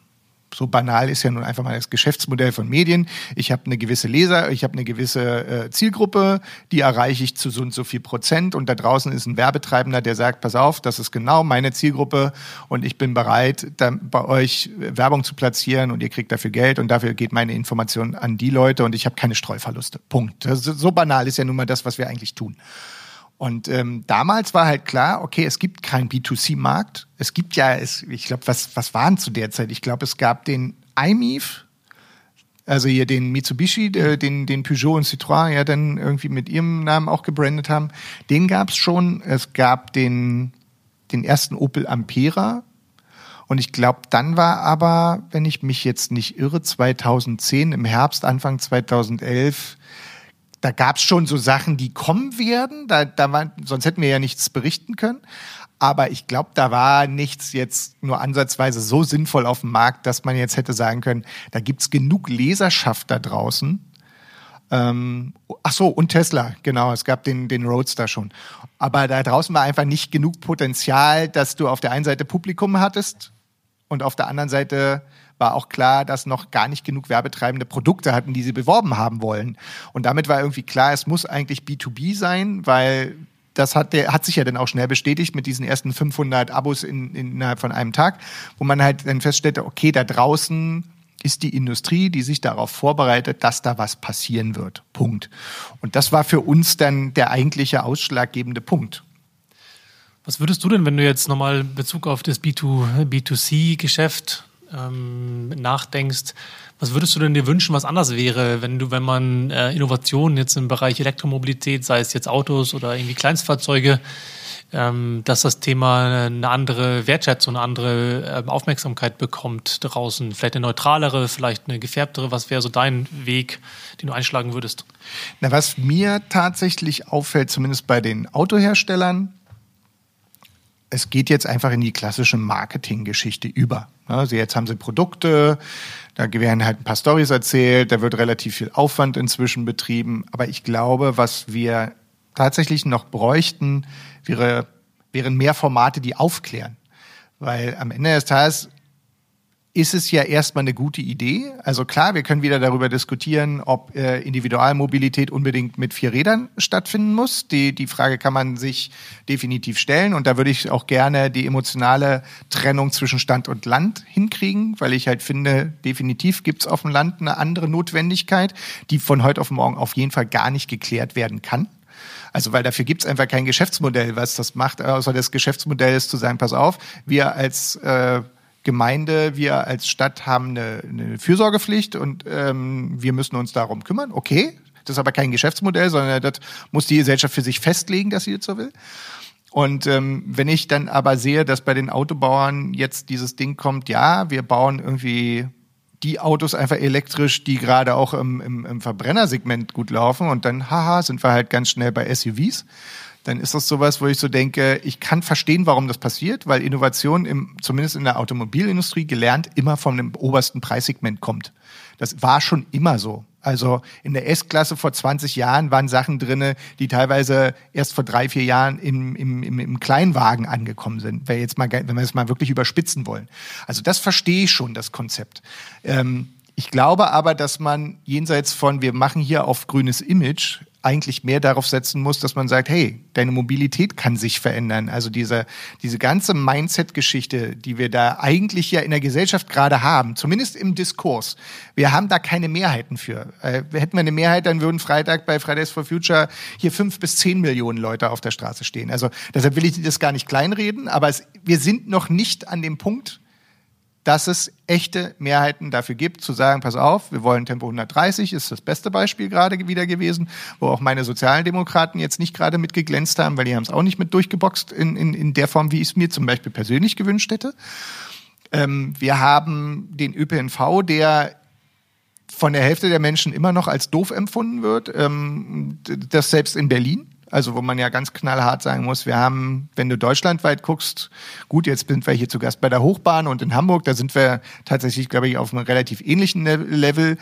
so banal ist ja nun einfach mal das Geschäftsmodell von Medien. Ich habe eine gewisse Leser, ich habe eine gewisse äh, Zielgruppe, die erreiche ich zu so und so viel Prozent und da draußen ist ein Werbetreibender, der sagt, pass auf, das ist genau meine Zielgruppe und ich bin bereit, dann bei euch Werbung zu platzieren und ihr kriegt dafür Geld und dafür geht meine Information an die Leute und ich habe keine Streuverluste. Punkt. so banal ist ja nun mal das, was wir eigentlich tun. Und ähm, damals war halt klar, okay, es gibt keinen B2C-Markt. Es gibt ja, es, ich glaube, was, was waren zu der Zeit? Ich glaube, es gab den iMIF, also hier den Mitsubishi, äh, den, den Peugeot und Citroën ja dann irgendwie mit ihrem Namen auch gebrandet haben. Den gab es schon. Es gab den, den ersten Opel Ampera. Und ich glaube, dann war aber, wenn ich mich jetzt nicht irre, 2010 im Herbst, Anfang 2011 da gab es schon so Sachen, die kommen werden. Da, da war, sonst hätten wir ja nichts berichten können. Aber ich glaube, da war nichts jetzt nur ansatzweise so sinnvoll auf dem Markt, dass man jetzt hätte sagen können, da gibt's genug Leserschaft da draußen. Ähm, ach so, und Tesla, genau, es gab den, den Roadster schon. Aber da draußen war einfach nicht genug Potenzial, dass du auf der einen Seite Publikum hattest und auf der anderen Seite war auch klar, dass noch gar nicht genug werbetreibende Produkte hatten, die sie beworben haben wollen. Und damit war irgendwie klar, es muss eigentlich B2B sein, weil das hat, der, hat sich ja dann auch schnell bestätigt mit diesen ersten 500 Abos in, in, innerhalb von einem Tag, wo man halt dann feststellte, okay, da draußen ist die Industrie, die sich darauf vorbereitet, dass da was passieren wird. Punkt. Und das war für uns dann der eigentliche ausschlaggebende Punkt. Was würdest du denn, wenn du jetzt nochmal Bezug auf das B2, B2C-Geschäft ähm, nachdenkst, was würdest du denn dir wünschen, was anders wäre, wenn du, wenn man äh, Innovationen jetzt im Bereich Elektromobilität, sei es jetzt Autos oder irgendwie Kleinstfahrzeuge, ähm, dass das Thema eine andere Wertschätzung, eine andere äh, Aufmerksamkeit bekommt draußen, vielleicht eine neutralere, vielleicht eine gefärbtere. Was wäre so dein Weg, den du einschlagen würdest? Na, was mir tatsächlich auffällt, zumindest bei den Autoherstellern, es geht jetzt einfach in die klassische Marketinggeschichte über. Also jetzt haben sie Produkte, da werden halt ein paar Stories erzählt, da wird relativ viel Aufwand inzwischen betrieben. Aber ich glaube, was wir tatsächlich noch bräuchten, wäre, wären mehr Formate, die aufklären. Weil am Ende des Tages ist es ja erstmal eine gute Idee. Also klar, wir können wieder darüber diskutieren, ob äh, Individualmobilität unbedingt mit vier Rädern stattfinden muss. Die, die Frage kann man sich definitiv stellen. Und da würde ich auch gerne die emotionale Trennung zwischen Stadt und Land hinkriegen, weil ich halt finde, definitiv gibt es auf dem Land eine andere Notwendigkeit, die von heute auf morgen auf jeden Fall gar nicht geklärt werden kann. Also weil dafür gibt es einfach kein Geschäftsmodell, was das macht, außer das Geschäftsmodell ist zu sagen, pass auf, wir als äh, Gemeinde, wir als Stadt haben eine, eine Fürsorgepflicht und ähm, wir müssen uns darum kümmern. Okay, das ist aber kein Geschäftsmodell, sondern das muss die Gesellschaft für sich festlegen, dass sie das so will. Und ähm, wenn ich dann aber sehe, dass bei den Autobauern jetzt dieses Ding kommt, ja, wir bauen irgendwie die Autos einfach elektrisch, die gerade auch im, im, im Verbrennersegment gut laufen und dann, haha, sind wir halt ganz schnell bei SUVs dann ist das sowas, wo ich so denke, ich kann verstehen, warum das passiert, weil Innovation im, zumindest in der Automobilindustrie gelernt immer von dem obersten Preissegment kommt. Das war schon immer so. Also in der S-Klasse vor 20 Jahren waren Sachen drinne, die teilweise erst vor drei, vier Jahren im, im, im, im Kleinwagen angekommen sind, wenn, jetzt mal, wenn wir es mal wirklich überspitzen wollen. Also das verstehe ich schon, das Konzept. Ähm, ich glaube aber, dass man jenseits von, wir machen hier auf grünes Image, eigentlich mehr darauf setzen muss, dass man sagt, hey, deine Mobilität kann sich verändern. Also diese, diese ganze Mindset-Geschichte, die wir da eigentlich ja in der Gesellschaft gerade haben, zumindest im Diskurs. Wir haben da keine Mehrheiten für. Äh, hätten wir eine Mehrheit, dann würden Freitag bei Fridays for Future hier fünf bis zehn Millionen Leute auf der Straße stehen. Also deshalb will ich das gar nicht kleinreden, aber es, wir sind noch nicht an dem Punkt, dass es echte Mehrheiten dafür gibt, zu sagen, pass auf, wir wollen Tempo 130, ist das beste Beispiel gerade wieder gewesen, wo auch meine Sozialdemokraten jetzt nicht gerade mit geglänzt haben, weil die haben es auch nicht mit durchgeboxt in, in, in der Form, wie ich es mir zum Beispiel persönlich gewünscht hätte. Ähm, wir haben den ÖPNV, der von der Hälfte der Menschen immer noch als doof empfunden wird, ähm, das selbst in Berlin. Also wo man ja ganz knallhart sagen muss, wir haben, wenn du deutschlandweit guckst, gut, jetzt sind wir hier zu Gast bei der Hochbahn und in Hamburg, da sind wir tatsächlich, glaube ich, auf einem relativ ähnlichen Level.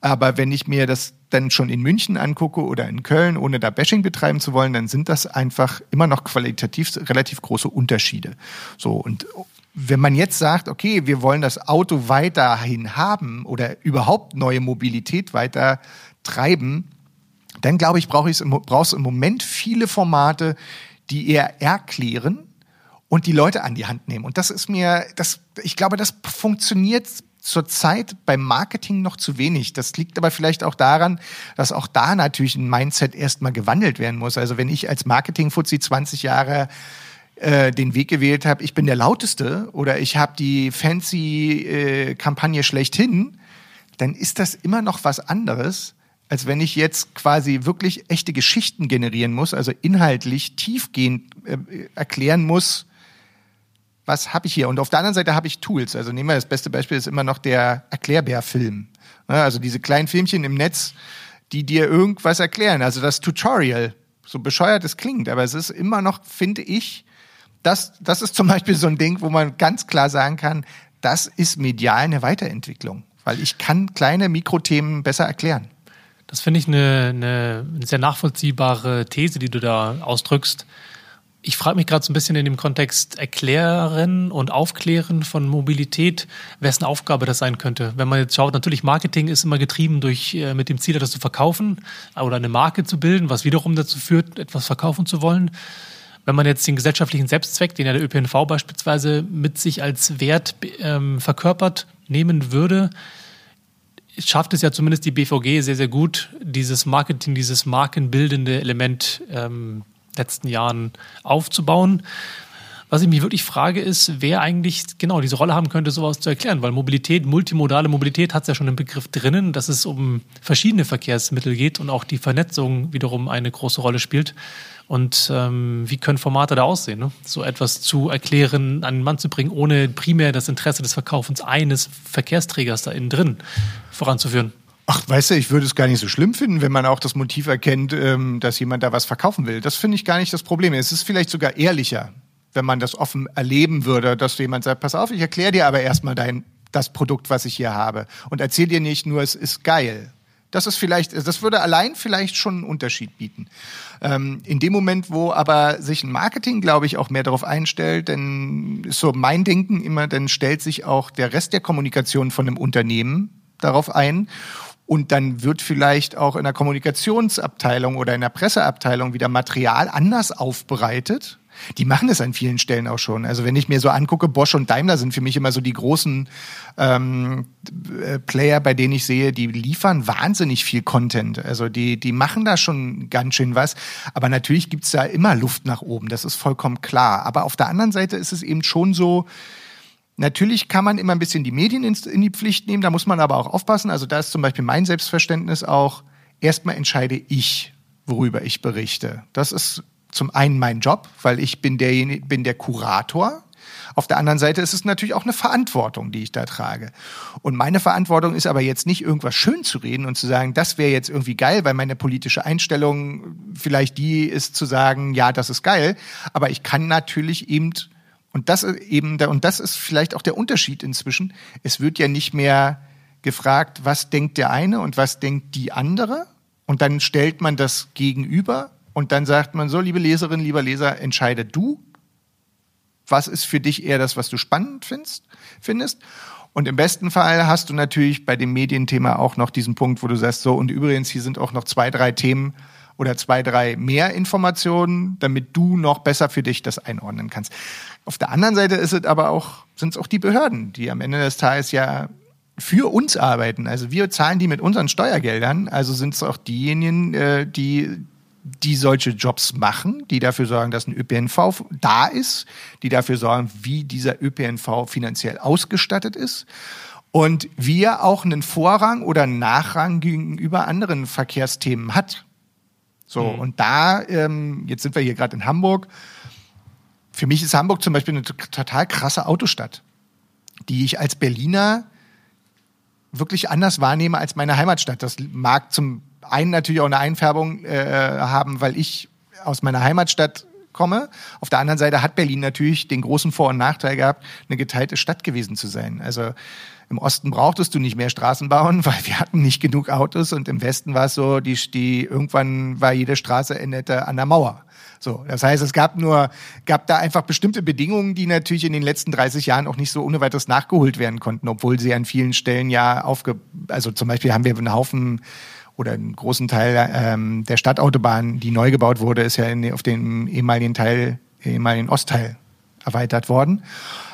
Aber wenn ich mir das dann schon in München angucke oder in Köln, ohne da Bashing betreiben zu wollen, dann sind das einfach immer noch qualitativ relativ große Unterschiede. So und wenn man jetzt sagt, okay, wir wollen das Auto weiterhin haben oder überhaupt neue Mobilität weiter treiben, dann glaube ich, brauche ich brauchst im Moment viele Formate, die eher erklären und die Leute an die Hand nehmen. Und das ist mir, das, ich glaube, das funktioniert zurzeit beim Marketing noch zu wenig. Das liegt aber vielleicht auch daran, dass auch da natürlich ein Mindset erstmal gewandelt werden muss. Also wenn ich als Marketing-Fuzzi 20 Jahre äh, den Weg gewählt habe, ich bin der lauteste oder ich habe die fancy äh, Kampagne schlechthin, dann ist das immer noch was anderes, als wenn ich jetzt quasi wirklich echte Geschichten generieren muss, also inhaltlich tiefgehend äh, erklären muss, was habe ich hier? Und auf der anderen Seite habe ich Tools. Also nehmen wir das beste Beispiel ist immer noch der Erklärbär-Film. Also diese kleinen Filmchen im Netz, die dir irgendwas erklären. Also das Tutorial, so bescheuert es klingt, aber es ist immer noch, finde ich, das, das ist zum Beispiel so ein Ding, wo man ganz klar sagen kann, das ist medial eine Weiterentwicklung, weil ich kann kleine Mikrothemen besser erklären. Das finde ich eine, eine sehr nachvollziehbare These, die du da ausdrückst. Ich frage mich gerade so ein bisschen in dem Kontext Erklären und Aufklären von Mobilität, wessen Aufgabe das sein könnte. Wenn man jetzt schaut, natürlich Marketing ist immer getrieben durch äh, mit dem Ziel, das zu verkaufen oder eine Marke zu bilden, was wiederum dazu führt, etwas verkaufen zu wollen. Wenn man jetzt den gesellschaftlichen Selbstzweck, den ja der ÖPNV beispielsweise mit sich als Wert ähm, verkörpert, nehmen würde, schafft es ja zumindest die BVG sehr, sehr gut, dieses Marketing, dieses markenbildende Element ähm, letzten Jahren aufzubauen. Was ich mich wirklich frage, ist, wer eigentlich genau diese Rolle haben könnte, sowas zu erklären, weil Mobilität, multimodale Mobilität hat es ja schon im Begriff drinnen, dass es um verschiedene Verkehrsmittel geht und auch die Vernetzung wiederum eine große Rolle spielt. Und ähm, wie können Formate da aussehen, ne? so etwas zu erklären, an den Mann zu bringen, ohne primär das Interesse des Verkaufens eines Verkehrsträgers da innen drin voranzuführen? Ach, weißt du, ich würde es gar nicht so schlimm finden, wenn man auch das Motiv erkennt, ähm, dass jemand da was verkaufen will. Das finde ich gar nicht das Problem. Es ist vielleicht sogar ehrlicher, wenn man das offen erleben würde, dass jemand sagt, pass auf, ich erkläre dir aber erstmal dein, das Produkt, was ich hier habe. Und erzähl dir nicht nur, es ist geil. Das ist vielleicht, das würde allein vielleicht schon einen Unterschied bieten. Ähm, in dem Moment, wo aber sich ein Marketing, glaube ich, auch mehr darauf einstellt, dann ist so mein Denken immer, dann stellt sich auch der Rest der Kommunikation von einem Unternehmen darauf ein. Und dann wird vielleicht auch in der Kommunikationsabteilung oder in der Presseabteilung wieder Material anders aufbereitet. Die machen es an vielen Stellen auch schon. Also wenn ich mir so angucke, Bosch und Daimler sind für mich immer so die großen ähm, äh, Player, bei denen ich sehe, die liefern wahnsinnig viel Content. Also die, die machen da schon ganz schön was. Aber natürlich gibt's da immer Luft nach oben, das ist vollkommen klar. Aber auf der anderen Seite ist es eben schon so, Natürlich kann man immer ein bisschen die Medien in die Pflicht nehmen, da muss man aber auch aufpassen. Also da ist zum Beispiel mein Selbstverständnis auch, erstmal entscheide ich, worüber ich berichte. Das ist zum einen mein Job, weil ich bin derjenige, bin der Kurator. Auf der anderen Seite ist es natürlich auch eine Verantwortung, die ich da trage. Und meine Verantwortung ist aber jetzt nicht irgendwas schön zu reden und zu sagen, das wäre jetzt irgendwie geil, weil meine politische Einstellung vielleicht die ist zu sagen, ja, das ist geil. Aber ich kann natürlich eben und das ist eben, und das ist vielleicht auch der Unterschied inzwischen. Es wird ja nicht mehr gefragt, was denkt der eine und was denkt die andere. Und dann stellt man das gegenüber und dann sagt man so, liebe Leserin, lieber Leser, entscheide du. Was ist für dich eher das, was du spannend findest? findest? Und im besten Fall hast du natürlich bei dem Medienthema auch noch diesen Punkt, wo du sagst, so, und übrigens, hier sind auch noch zwei, drei Themen, oder zwei, drei mehr Informationen, damit du noch besser für dich das einordnen kannst. Auf der anderen Seite ist es aber auch, sind es auch die Behörden, die am Ende des Tages ja für uns arbeiten. Also wir zahlen die mit unseren Steuergeldern. Also sind es auch diejenigen, äh, die die solche Jobs machen, die dafür sorgen, dass ein ÖPNV da ist, die dafür sorgen, wie dieser ÖPNV finanziell ausgestattet ist und wie er auch einen Vorrang oder Nachrang gegenüber anderen Verkehrsthemen hat. So, mhm. und da, ähm, jetzt sind wir hier gerade in Hamburg. Für mich ist Hamburg zum Beispiel eine total krasse Autostadt, die ich als Berliner wirklich anders wahrnehme als meine Heimatstadt. Das mag zum einen natürlich auch eine Einfärbung äh, haben, weil ich aus meiner Heimatstadt komme. Auf der anderen Seite hat Berlin natürlich den großen Vor- und Nachteil gehabt, eine geteilte Stadt gewesen zu sein. Also im Osten brauchtest du nicht mehr Straßen bauen, weil wir hatten nicht genug Autos und im Westen war es so, die, die irgendwann war jede Straße endete an der Mauer. So, das heißt, es gab nur, gab da einfach bestimmte Bedingungen, die natürlich in den letzten 30 Jahren auch nicht so ohne weiteres nachgeholt werden konnten, obwohl sie an vielen Stellen ja aufge, also zum Beispiel haben wir einen Haufen oder einen großen Teil ähm, der Stadtautobahn, die neu gebaut wurde, ist ja in, auf den ehemaligen Teil, ehemaligen Ostteil erweitert worden.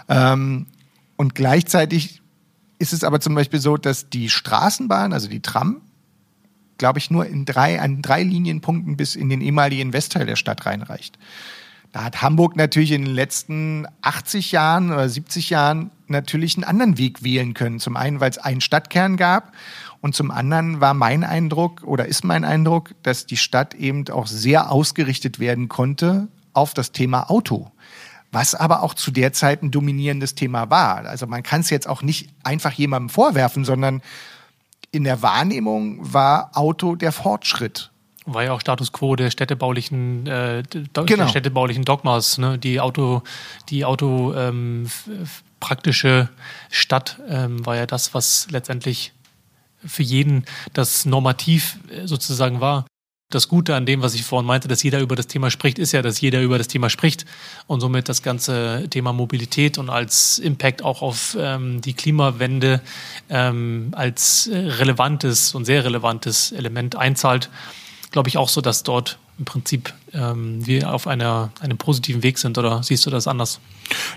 Ähm, und gleichzeitig ist es aber zum Beispiel so, dass die Straßenbahn, also die Tram, glaube ich, nur in drei, an drei Linienpunkten bis in den ehemaligen Westteil der Stadt reinreicht. Da hat Hamburg natürlich in den letzten 80 Jahren oder 70 Jahren natürlich einen anderen Weg wählen können. Zum einen, weil es einen Stadtkern gab und zum anderen war mein Eindruck oder ist mein Eindruck, dass die Stadt eben auch sehr ausgerichtet werden konnte auf das Thema Auto was aber auch zu der Zeit ein dominierendes Thema war. Also man kann es jetzt auch nicht einfach jemandem vorwerfen, sondern in der Wahrnehmung war Auto der Fortschritt. War ja auch Status quo der städtebaulichen, äh, genau. der städtebaulichen Dogmas, ne? Die Auto, die Auto ähm, praktische Stadt ähm, war ja das, was letztendlich für jeden das Normativ äh, sozusagen war. Das Gute an dem, was ich vorhin meinte, dass jeder über das Thema spricht, ist ja, dass jeder über das Thema spricht und somit das ganze Thema Mobilität und als Impact auch auf ähm, die Klimawende ähm, als relevantes und sehr relevantes Element einzahlt. Glaube ich auch so, dass dort im Prinzip ähm, wir auf einer, einem positiven Weg sind oder siehst du das anders?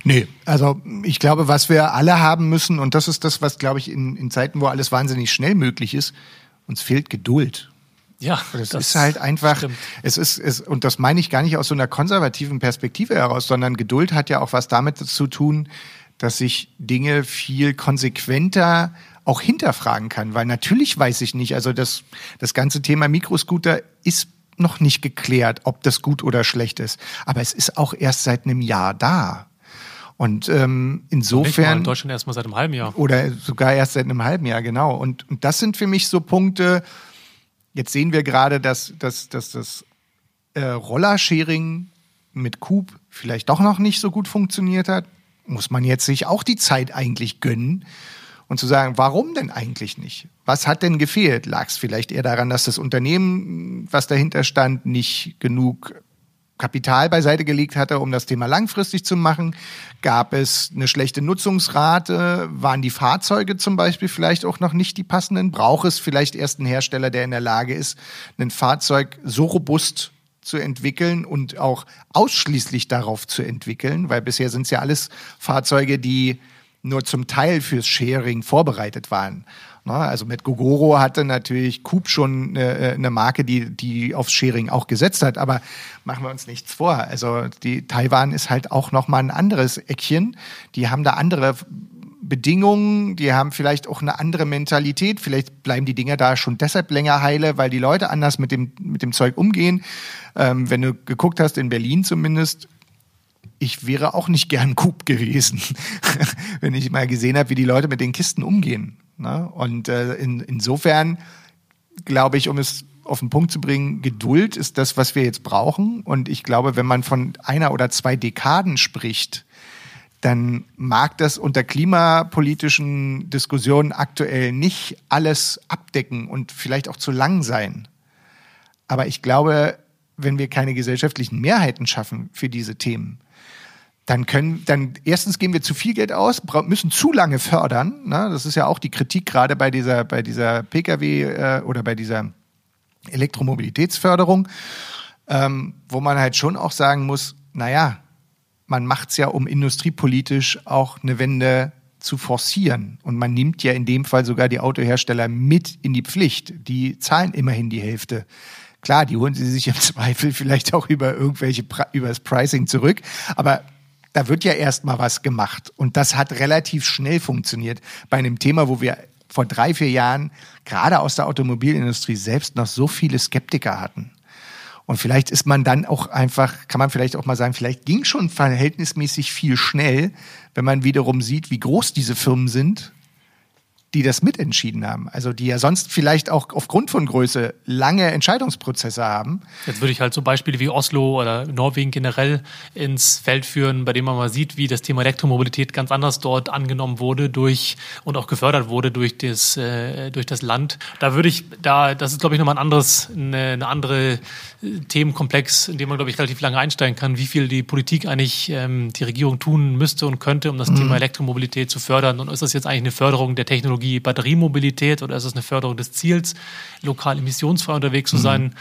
Nee, also ich glaube, was wir alle haben müssen, und das ist das, was, glaube ich, in, in Zeiten, wo alles wahnsinnig schnell möglich ist, uns fehlt Geduld. Ja, das, das ist halt einfach, stimmt. es ist, es, und das meine ich gar nicht aus so einer konservativen Perspektive heraus, sondern Geduld hat ja auch was damit zu tun, dass ich Dinge viel konsequenter auch hinterfragen kann, weil natürlich weiß ich nicht, also das, das ganze Thema Mikroscooter ist noch nicht geklärt, ob das gut oder schlecht ist, aber es ist auch erst seit einem Jahr da. Und ähm, insofern. in Deutschland erst mal seit einem halben Jahr. Oder sogar erst seit einem halben Jahr, genau. Und, und das sind für mich so Punkte, Jetzt sehen wir gerade, dass, dass, dass das äh, Rollersharing mit Coop vielleicht doch noch nicht so gut funktioniert hat. Muss man jetzt sich auch die Zeit eigentlich gönnen und zu sagen, warum denn eigentlich nicht? Was hat denn gefehlt? Lag es vielleicht eher daran, dass das Unternehmen, was dahinter stand, nicht genug Kapital beiseite gelegt hatte, um das Thema langfristig zu machen? Gab es eine schlechte Nutzungsrate? Waren die Fahrzeuge zum Beispiel vielleicht auch noch nicht die passenden? Braucht es vielleicht erst einen Hersteller, der in der Lage ist, ein Fahrzeug so robust zu entwickeln und auch ausschließlich darauf zu entwickeln? Weil bisher sind es ja alles Fahrzeuge, die nur zum Teil fürs Sharing vorbereitet waren. Also mit Gogoro hatte natürlich Coop schon eine, eine Marke, die, die aufs Sharing auch gesetzt hat. Aber machen wir uns nichts vor. Also die Taiwan ist halt auch nochmal ein anderes Eckchen. Die haben da andere Bedingungen, die haben vielleicht auch eine andere Mentalität. Vielleicht bleiben die Dinger da schon deshalb länger heile, weil die Leute anders mit dem, mit dem Zeug umgehen. Ähm, wenn du geguckt hast, in Berlin zumindest, ich wäre auch nicht gern Coop gewesen, wenn ich mal gesehen habe, wie die Leute mit den Kisten umgehen. Ne? Und äh, in, insofern glaube ich, um es auf den Punkt zu bringen, Geduld ist das, was wir jetzt brauchen. Und ich glaube, wenn man von einer oder zwei Dekaden spricht, dann mag das unter klimapolitischen Diskussionen aktuell nicht alles abdecken und vielleicht auch zu lang sein. Aber ich glaube, wenn wir keine gesellschaftlichen Mehrheiten schaffen für diese Themen, dann können, dann erstens geben wir zu viel Geld aus, müssen zu lange fördern. Ne? Das ist ja auch die Kritik gerade bei dieser, bei dieser Pkw äh, oder bei dieser Elektromobilitätsförderung, ähm, wo man halt schon auch sagen muss, naja, man macht es ja, um industriepolitisch auch eine Wende zu forcieren. Und man nimmt ja in dem Fall sogar die Autohersteller mit in die Pflicht. Die zahlen immerhin die Hälfte. Klar, die holen sie sich im Zweifel vielleicht auch über irgendwelche, über das Pricing zurück. Aber da wird ja erstmal was gemacht. Und das hat relativ schnell funktioniert bei einem Thema, wo wir vor drei, vier Jahren gerade aus der Automobilindustrie selbst noch so viele Skeptiker hatten. Und vielleicht ist man dann auch einfach, kann man vielleicht auch mal sagen, vielleicht ging schon verhältnismäßig viel schnell, wenn man wiederum sieht, wie groß diese Firmen sind, die das mitentschieden haben. Also die ja sonst vielleicht auch aufgrund von Größe lange Entscheidungsprozesse haben. Jetzt würde ich halt so Beispiele wie Oslo oder Norwegen generell ins Feld führen, bei dem man mal sieht, wie das Thema Elektromobilität ganz anders dort angenommen wurde durch und auch gefördert wurde durch das, äh, durch das Land. Da würde ich, da, das ist glaube ich nochmal ein anderes, eine, eine andere Themenkomplex, in dem man glaube ich relativ lange einsteigen kann, wie viel die Politik eigentlich ähm, die Regierung tun müsste und könnte, um das mhm. Thema Elektromobilität zu fördern. Und ist das jetzt eigentlich eine Förderung der Technologie Technologie Batteriemobilität oder ist es eine Förderung des Ziels, lokal emissionsfrei unterwegs zu sein? Mhm.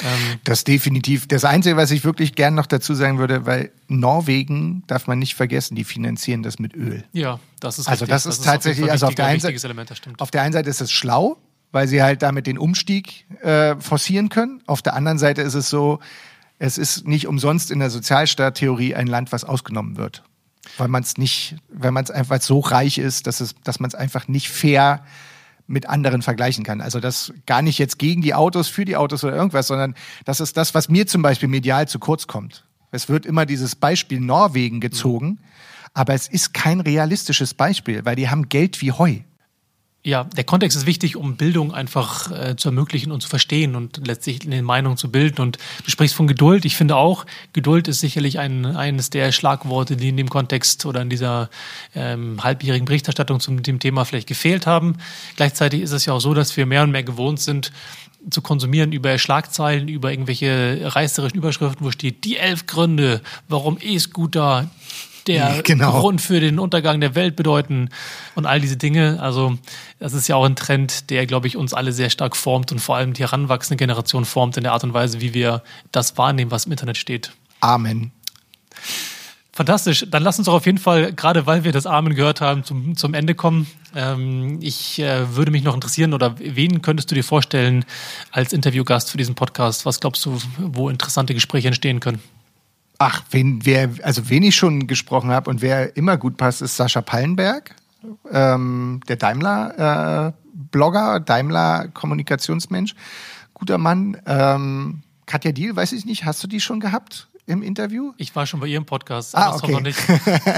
Ähm, das definitiv. Das Einzige, was ich wirklich gern noch dazu sagen würde, weil Norwegen darf man nicht vergessen, die finanzieren das mit Öl. Ja, das ist Also das, das ist tatsächlich, also auf der, einen Seite, auf der einen Seite ist es schlau, weil sie halt damit den Umstieg äh, forcieren können. Auf der anderen Seite ist es so, es ist nicht umsonst in der Sozialstaattheorie ein Land, was ausgenommen wird weil man es nicht, wenn man es einfach so reich ist, dass es, dass man es einfach nicht fair mit anderen vergleichen kann. Also das gar nicht jetzt gegen die Autos, für die Autos oder irgendwas, sondern das ist das, was mir zum Beispiel medial zu kurz kommt. Es wird immer dieses Beispiel Norwegen gezogen, aber es ist kein realistisches Beispiel, weil die haben Geld wie Heu. Ja, der Kontext ist wichtig, um Bildung einfach äh, zu ermöglichen und zu verstehen und letztlich eine Meinung zu bilden. Und du sprichst von Geduld. Ich finde auch, Geduld ist sicherlich ein, eines der Schlagworte, die in dem Kontext oder in dieser ähm, halbjährigen Berichterstattung zum dem Thema vielleicht gefehlt haben. Gleichzeitig ist es ja auch so, dass wir mehr und mehr gewohnt sind, zu konsumieren über Schlagzeilen, über irgendwelche reißerischen Überschriften, wo steht, die elf Gründe, warum E-Scooter der genau. Grund für den Untergang der Welt bedeuten und all diese Dinge. Also das ist ja auch ein Trend, der, glaube ich, uns alle sehr stark formt und vor allem die heranwachsende Generation formt in der Art und Weise, wie wir das wahrnehmen, was im Internet steht. Amen. Fantastisch. Dann lass uns doch auf jeden Fall, gerade weil wir das Amen gehört haben, zum, zum Ende kommen. Ähm, ich äh, würde mich noch interessieren, oder wen könntest du dir vorstellen als Interviewgast für diesen Podcast? Was glaubst du, wo interessante Gespräche entstehen können? Ach, wen, wer, also wen ich schon gesprochen habe und wer immer gut passt, ist Sascha Pallenberg, ähm, der Daimler-Blogger, äh, Daimler-Kommunikationsmensch. Guter Mann. Ähm, Katja Diel, weiß ich nicht, hast du die schon gehabt? Im Interview? Ich war schon bei Ihrem Podcast, ah, okay. noch nicht.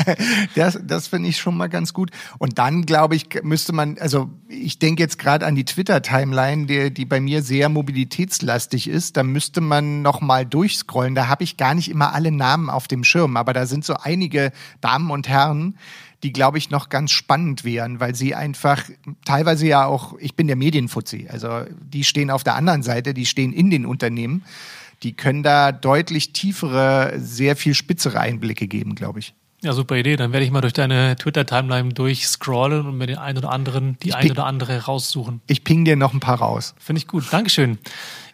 das das finde ich schon mal ganz gut. Und dann, glaube ich, müsste man, also ich denke jetzt gerade an die Twitter-Timeline, die, die bei mir sehr mobilitätslastig ist. Da müsste man noch mal durchscrollen. Da habe ich gar nicht immer alle Namen auf dem Schirm, aber da sind so einige Damen und Herren, die, glaube ich, noch ganz spannend wären, weil sie einfach teilweise ja auch, ich bin der Medienfuzzi, also die stehen auf der anderen Seite, die stehen in den Unternehmen die können da deutlich tiefere, sehr viel spitzere Einblicke geben, glaube ich. Ja, super Idee. Dann werde ich mal durch deine Twitter-Timeline durchscrollen und mir den einen oder anderen, die ein oder andere raussuchen. Ich ping dir noch ein paar raus. Finde ich gut. Dankeschön.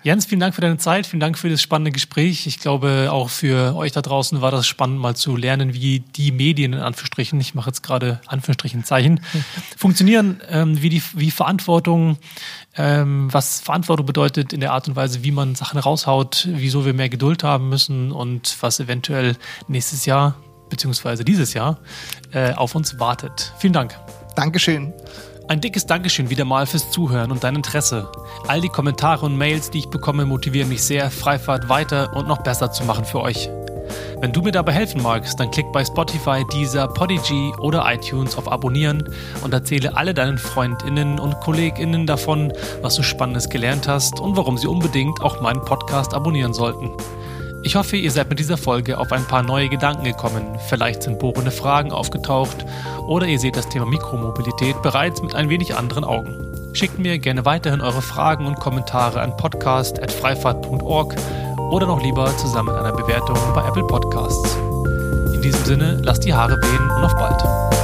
Jens, vielen Dank für deine Zeit, vielen Dank für das spannende Gespräch. Ich glaube, auch für euch da draußen war das spannend, mal zu lernen, wie die Medien in Anführungsstrichen, ich mache jetzt gerade Anführungsstrichen Zeichen, funktionieren, ähm, wie die wie Verantwortung, ähm, was Verantwortung bedeutet in der Art und Weise, wie man Sachen raushaut, wieso wir mehr Geduld haben müssen und was eventuell nächstes Jahr beziehungsweise dieses Jahr äh, auf uns wartet. Vielen Dank. Dankeschön. Ein dickes Dankeschön wieder mal fürs Zuhören und dein Interesse. All die Kommentare und Mails, die ich bekomme, motivieren mich sehr, Freifahrt weiter und noch besser zu machen für euch. Wenn du mir dabei helfen magst, dann klick bei Spotify, Deezer, Podigy oder iTunes auf Abonnieren und erzähle alle deinen Freundinnen und Kolleginnen davon, was du Spannendes gelernt hast und warum sie unbedingt auch meinen Podcast abonnieren sollten. Ich hoffe, ihr seid mit dieser Folge auf ein paar neue Gedanken gekommen. Vielleicht sind bohrende Fragen aufgetaucht oder ihr seht das Thema Mikromobilität bereits mit ein wenig anderen Augen. Schickt mir gerne weiterhin eure Fragen und Kommentare an podcast.freifahrt.org oder noch lieber zusammen mit einer Bewertung bei Apple Podcasts. In diesem Sinne, lasst die Haare wehen und auf bald.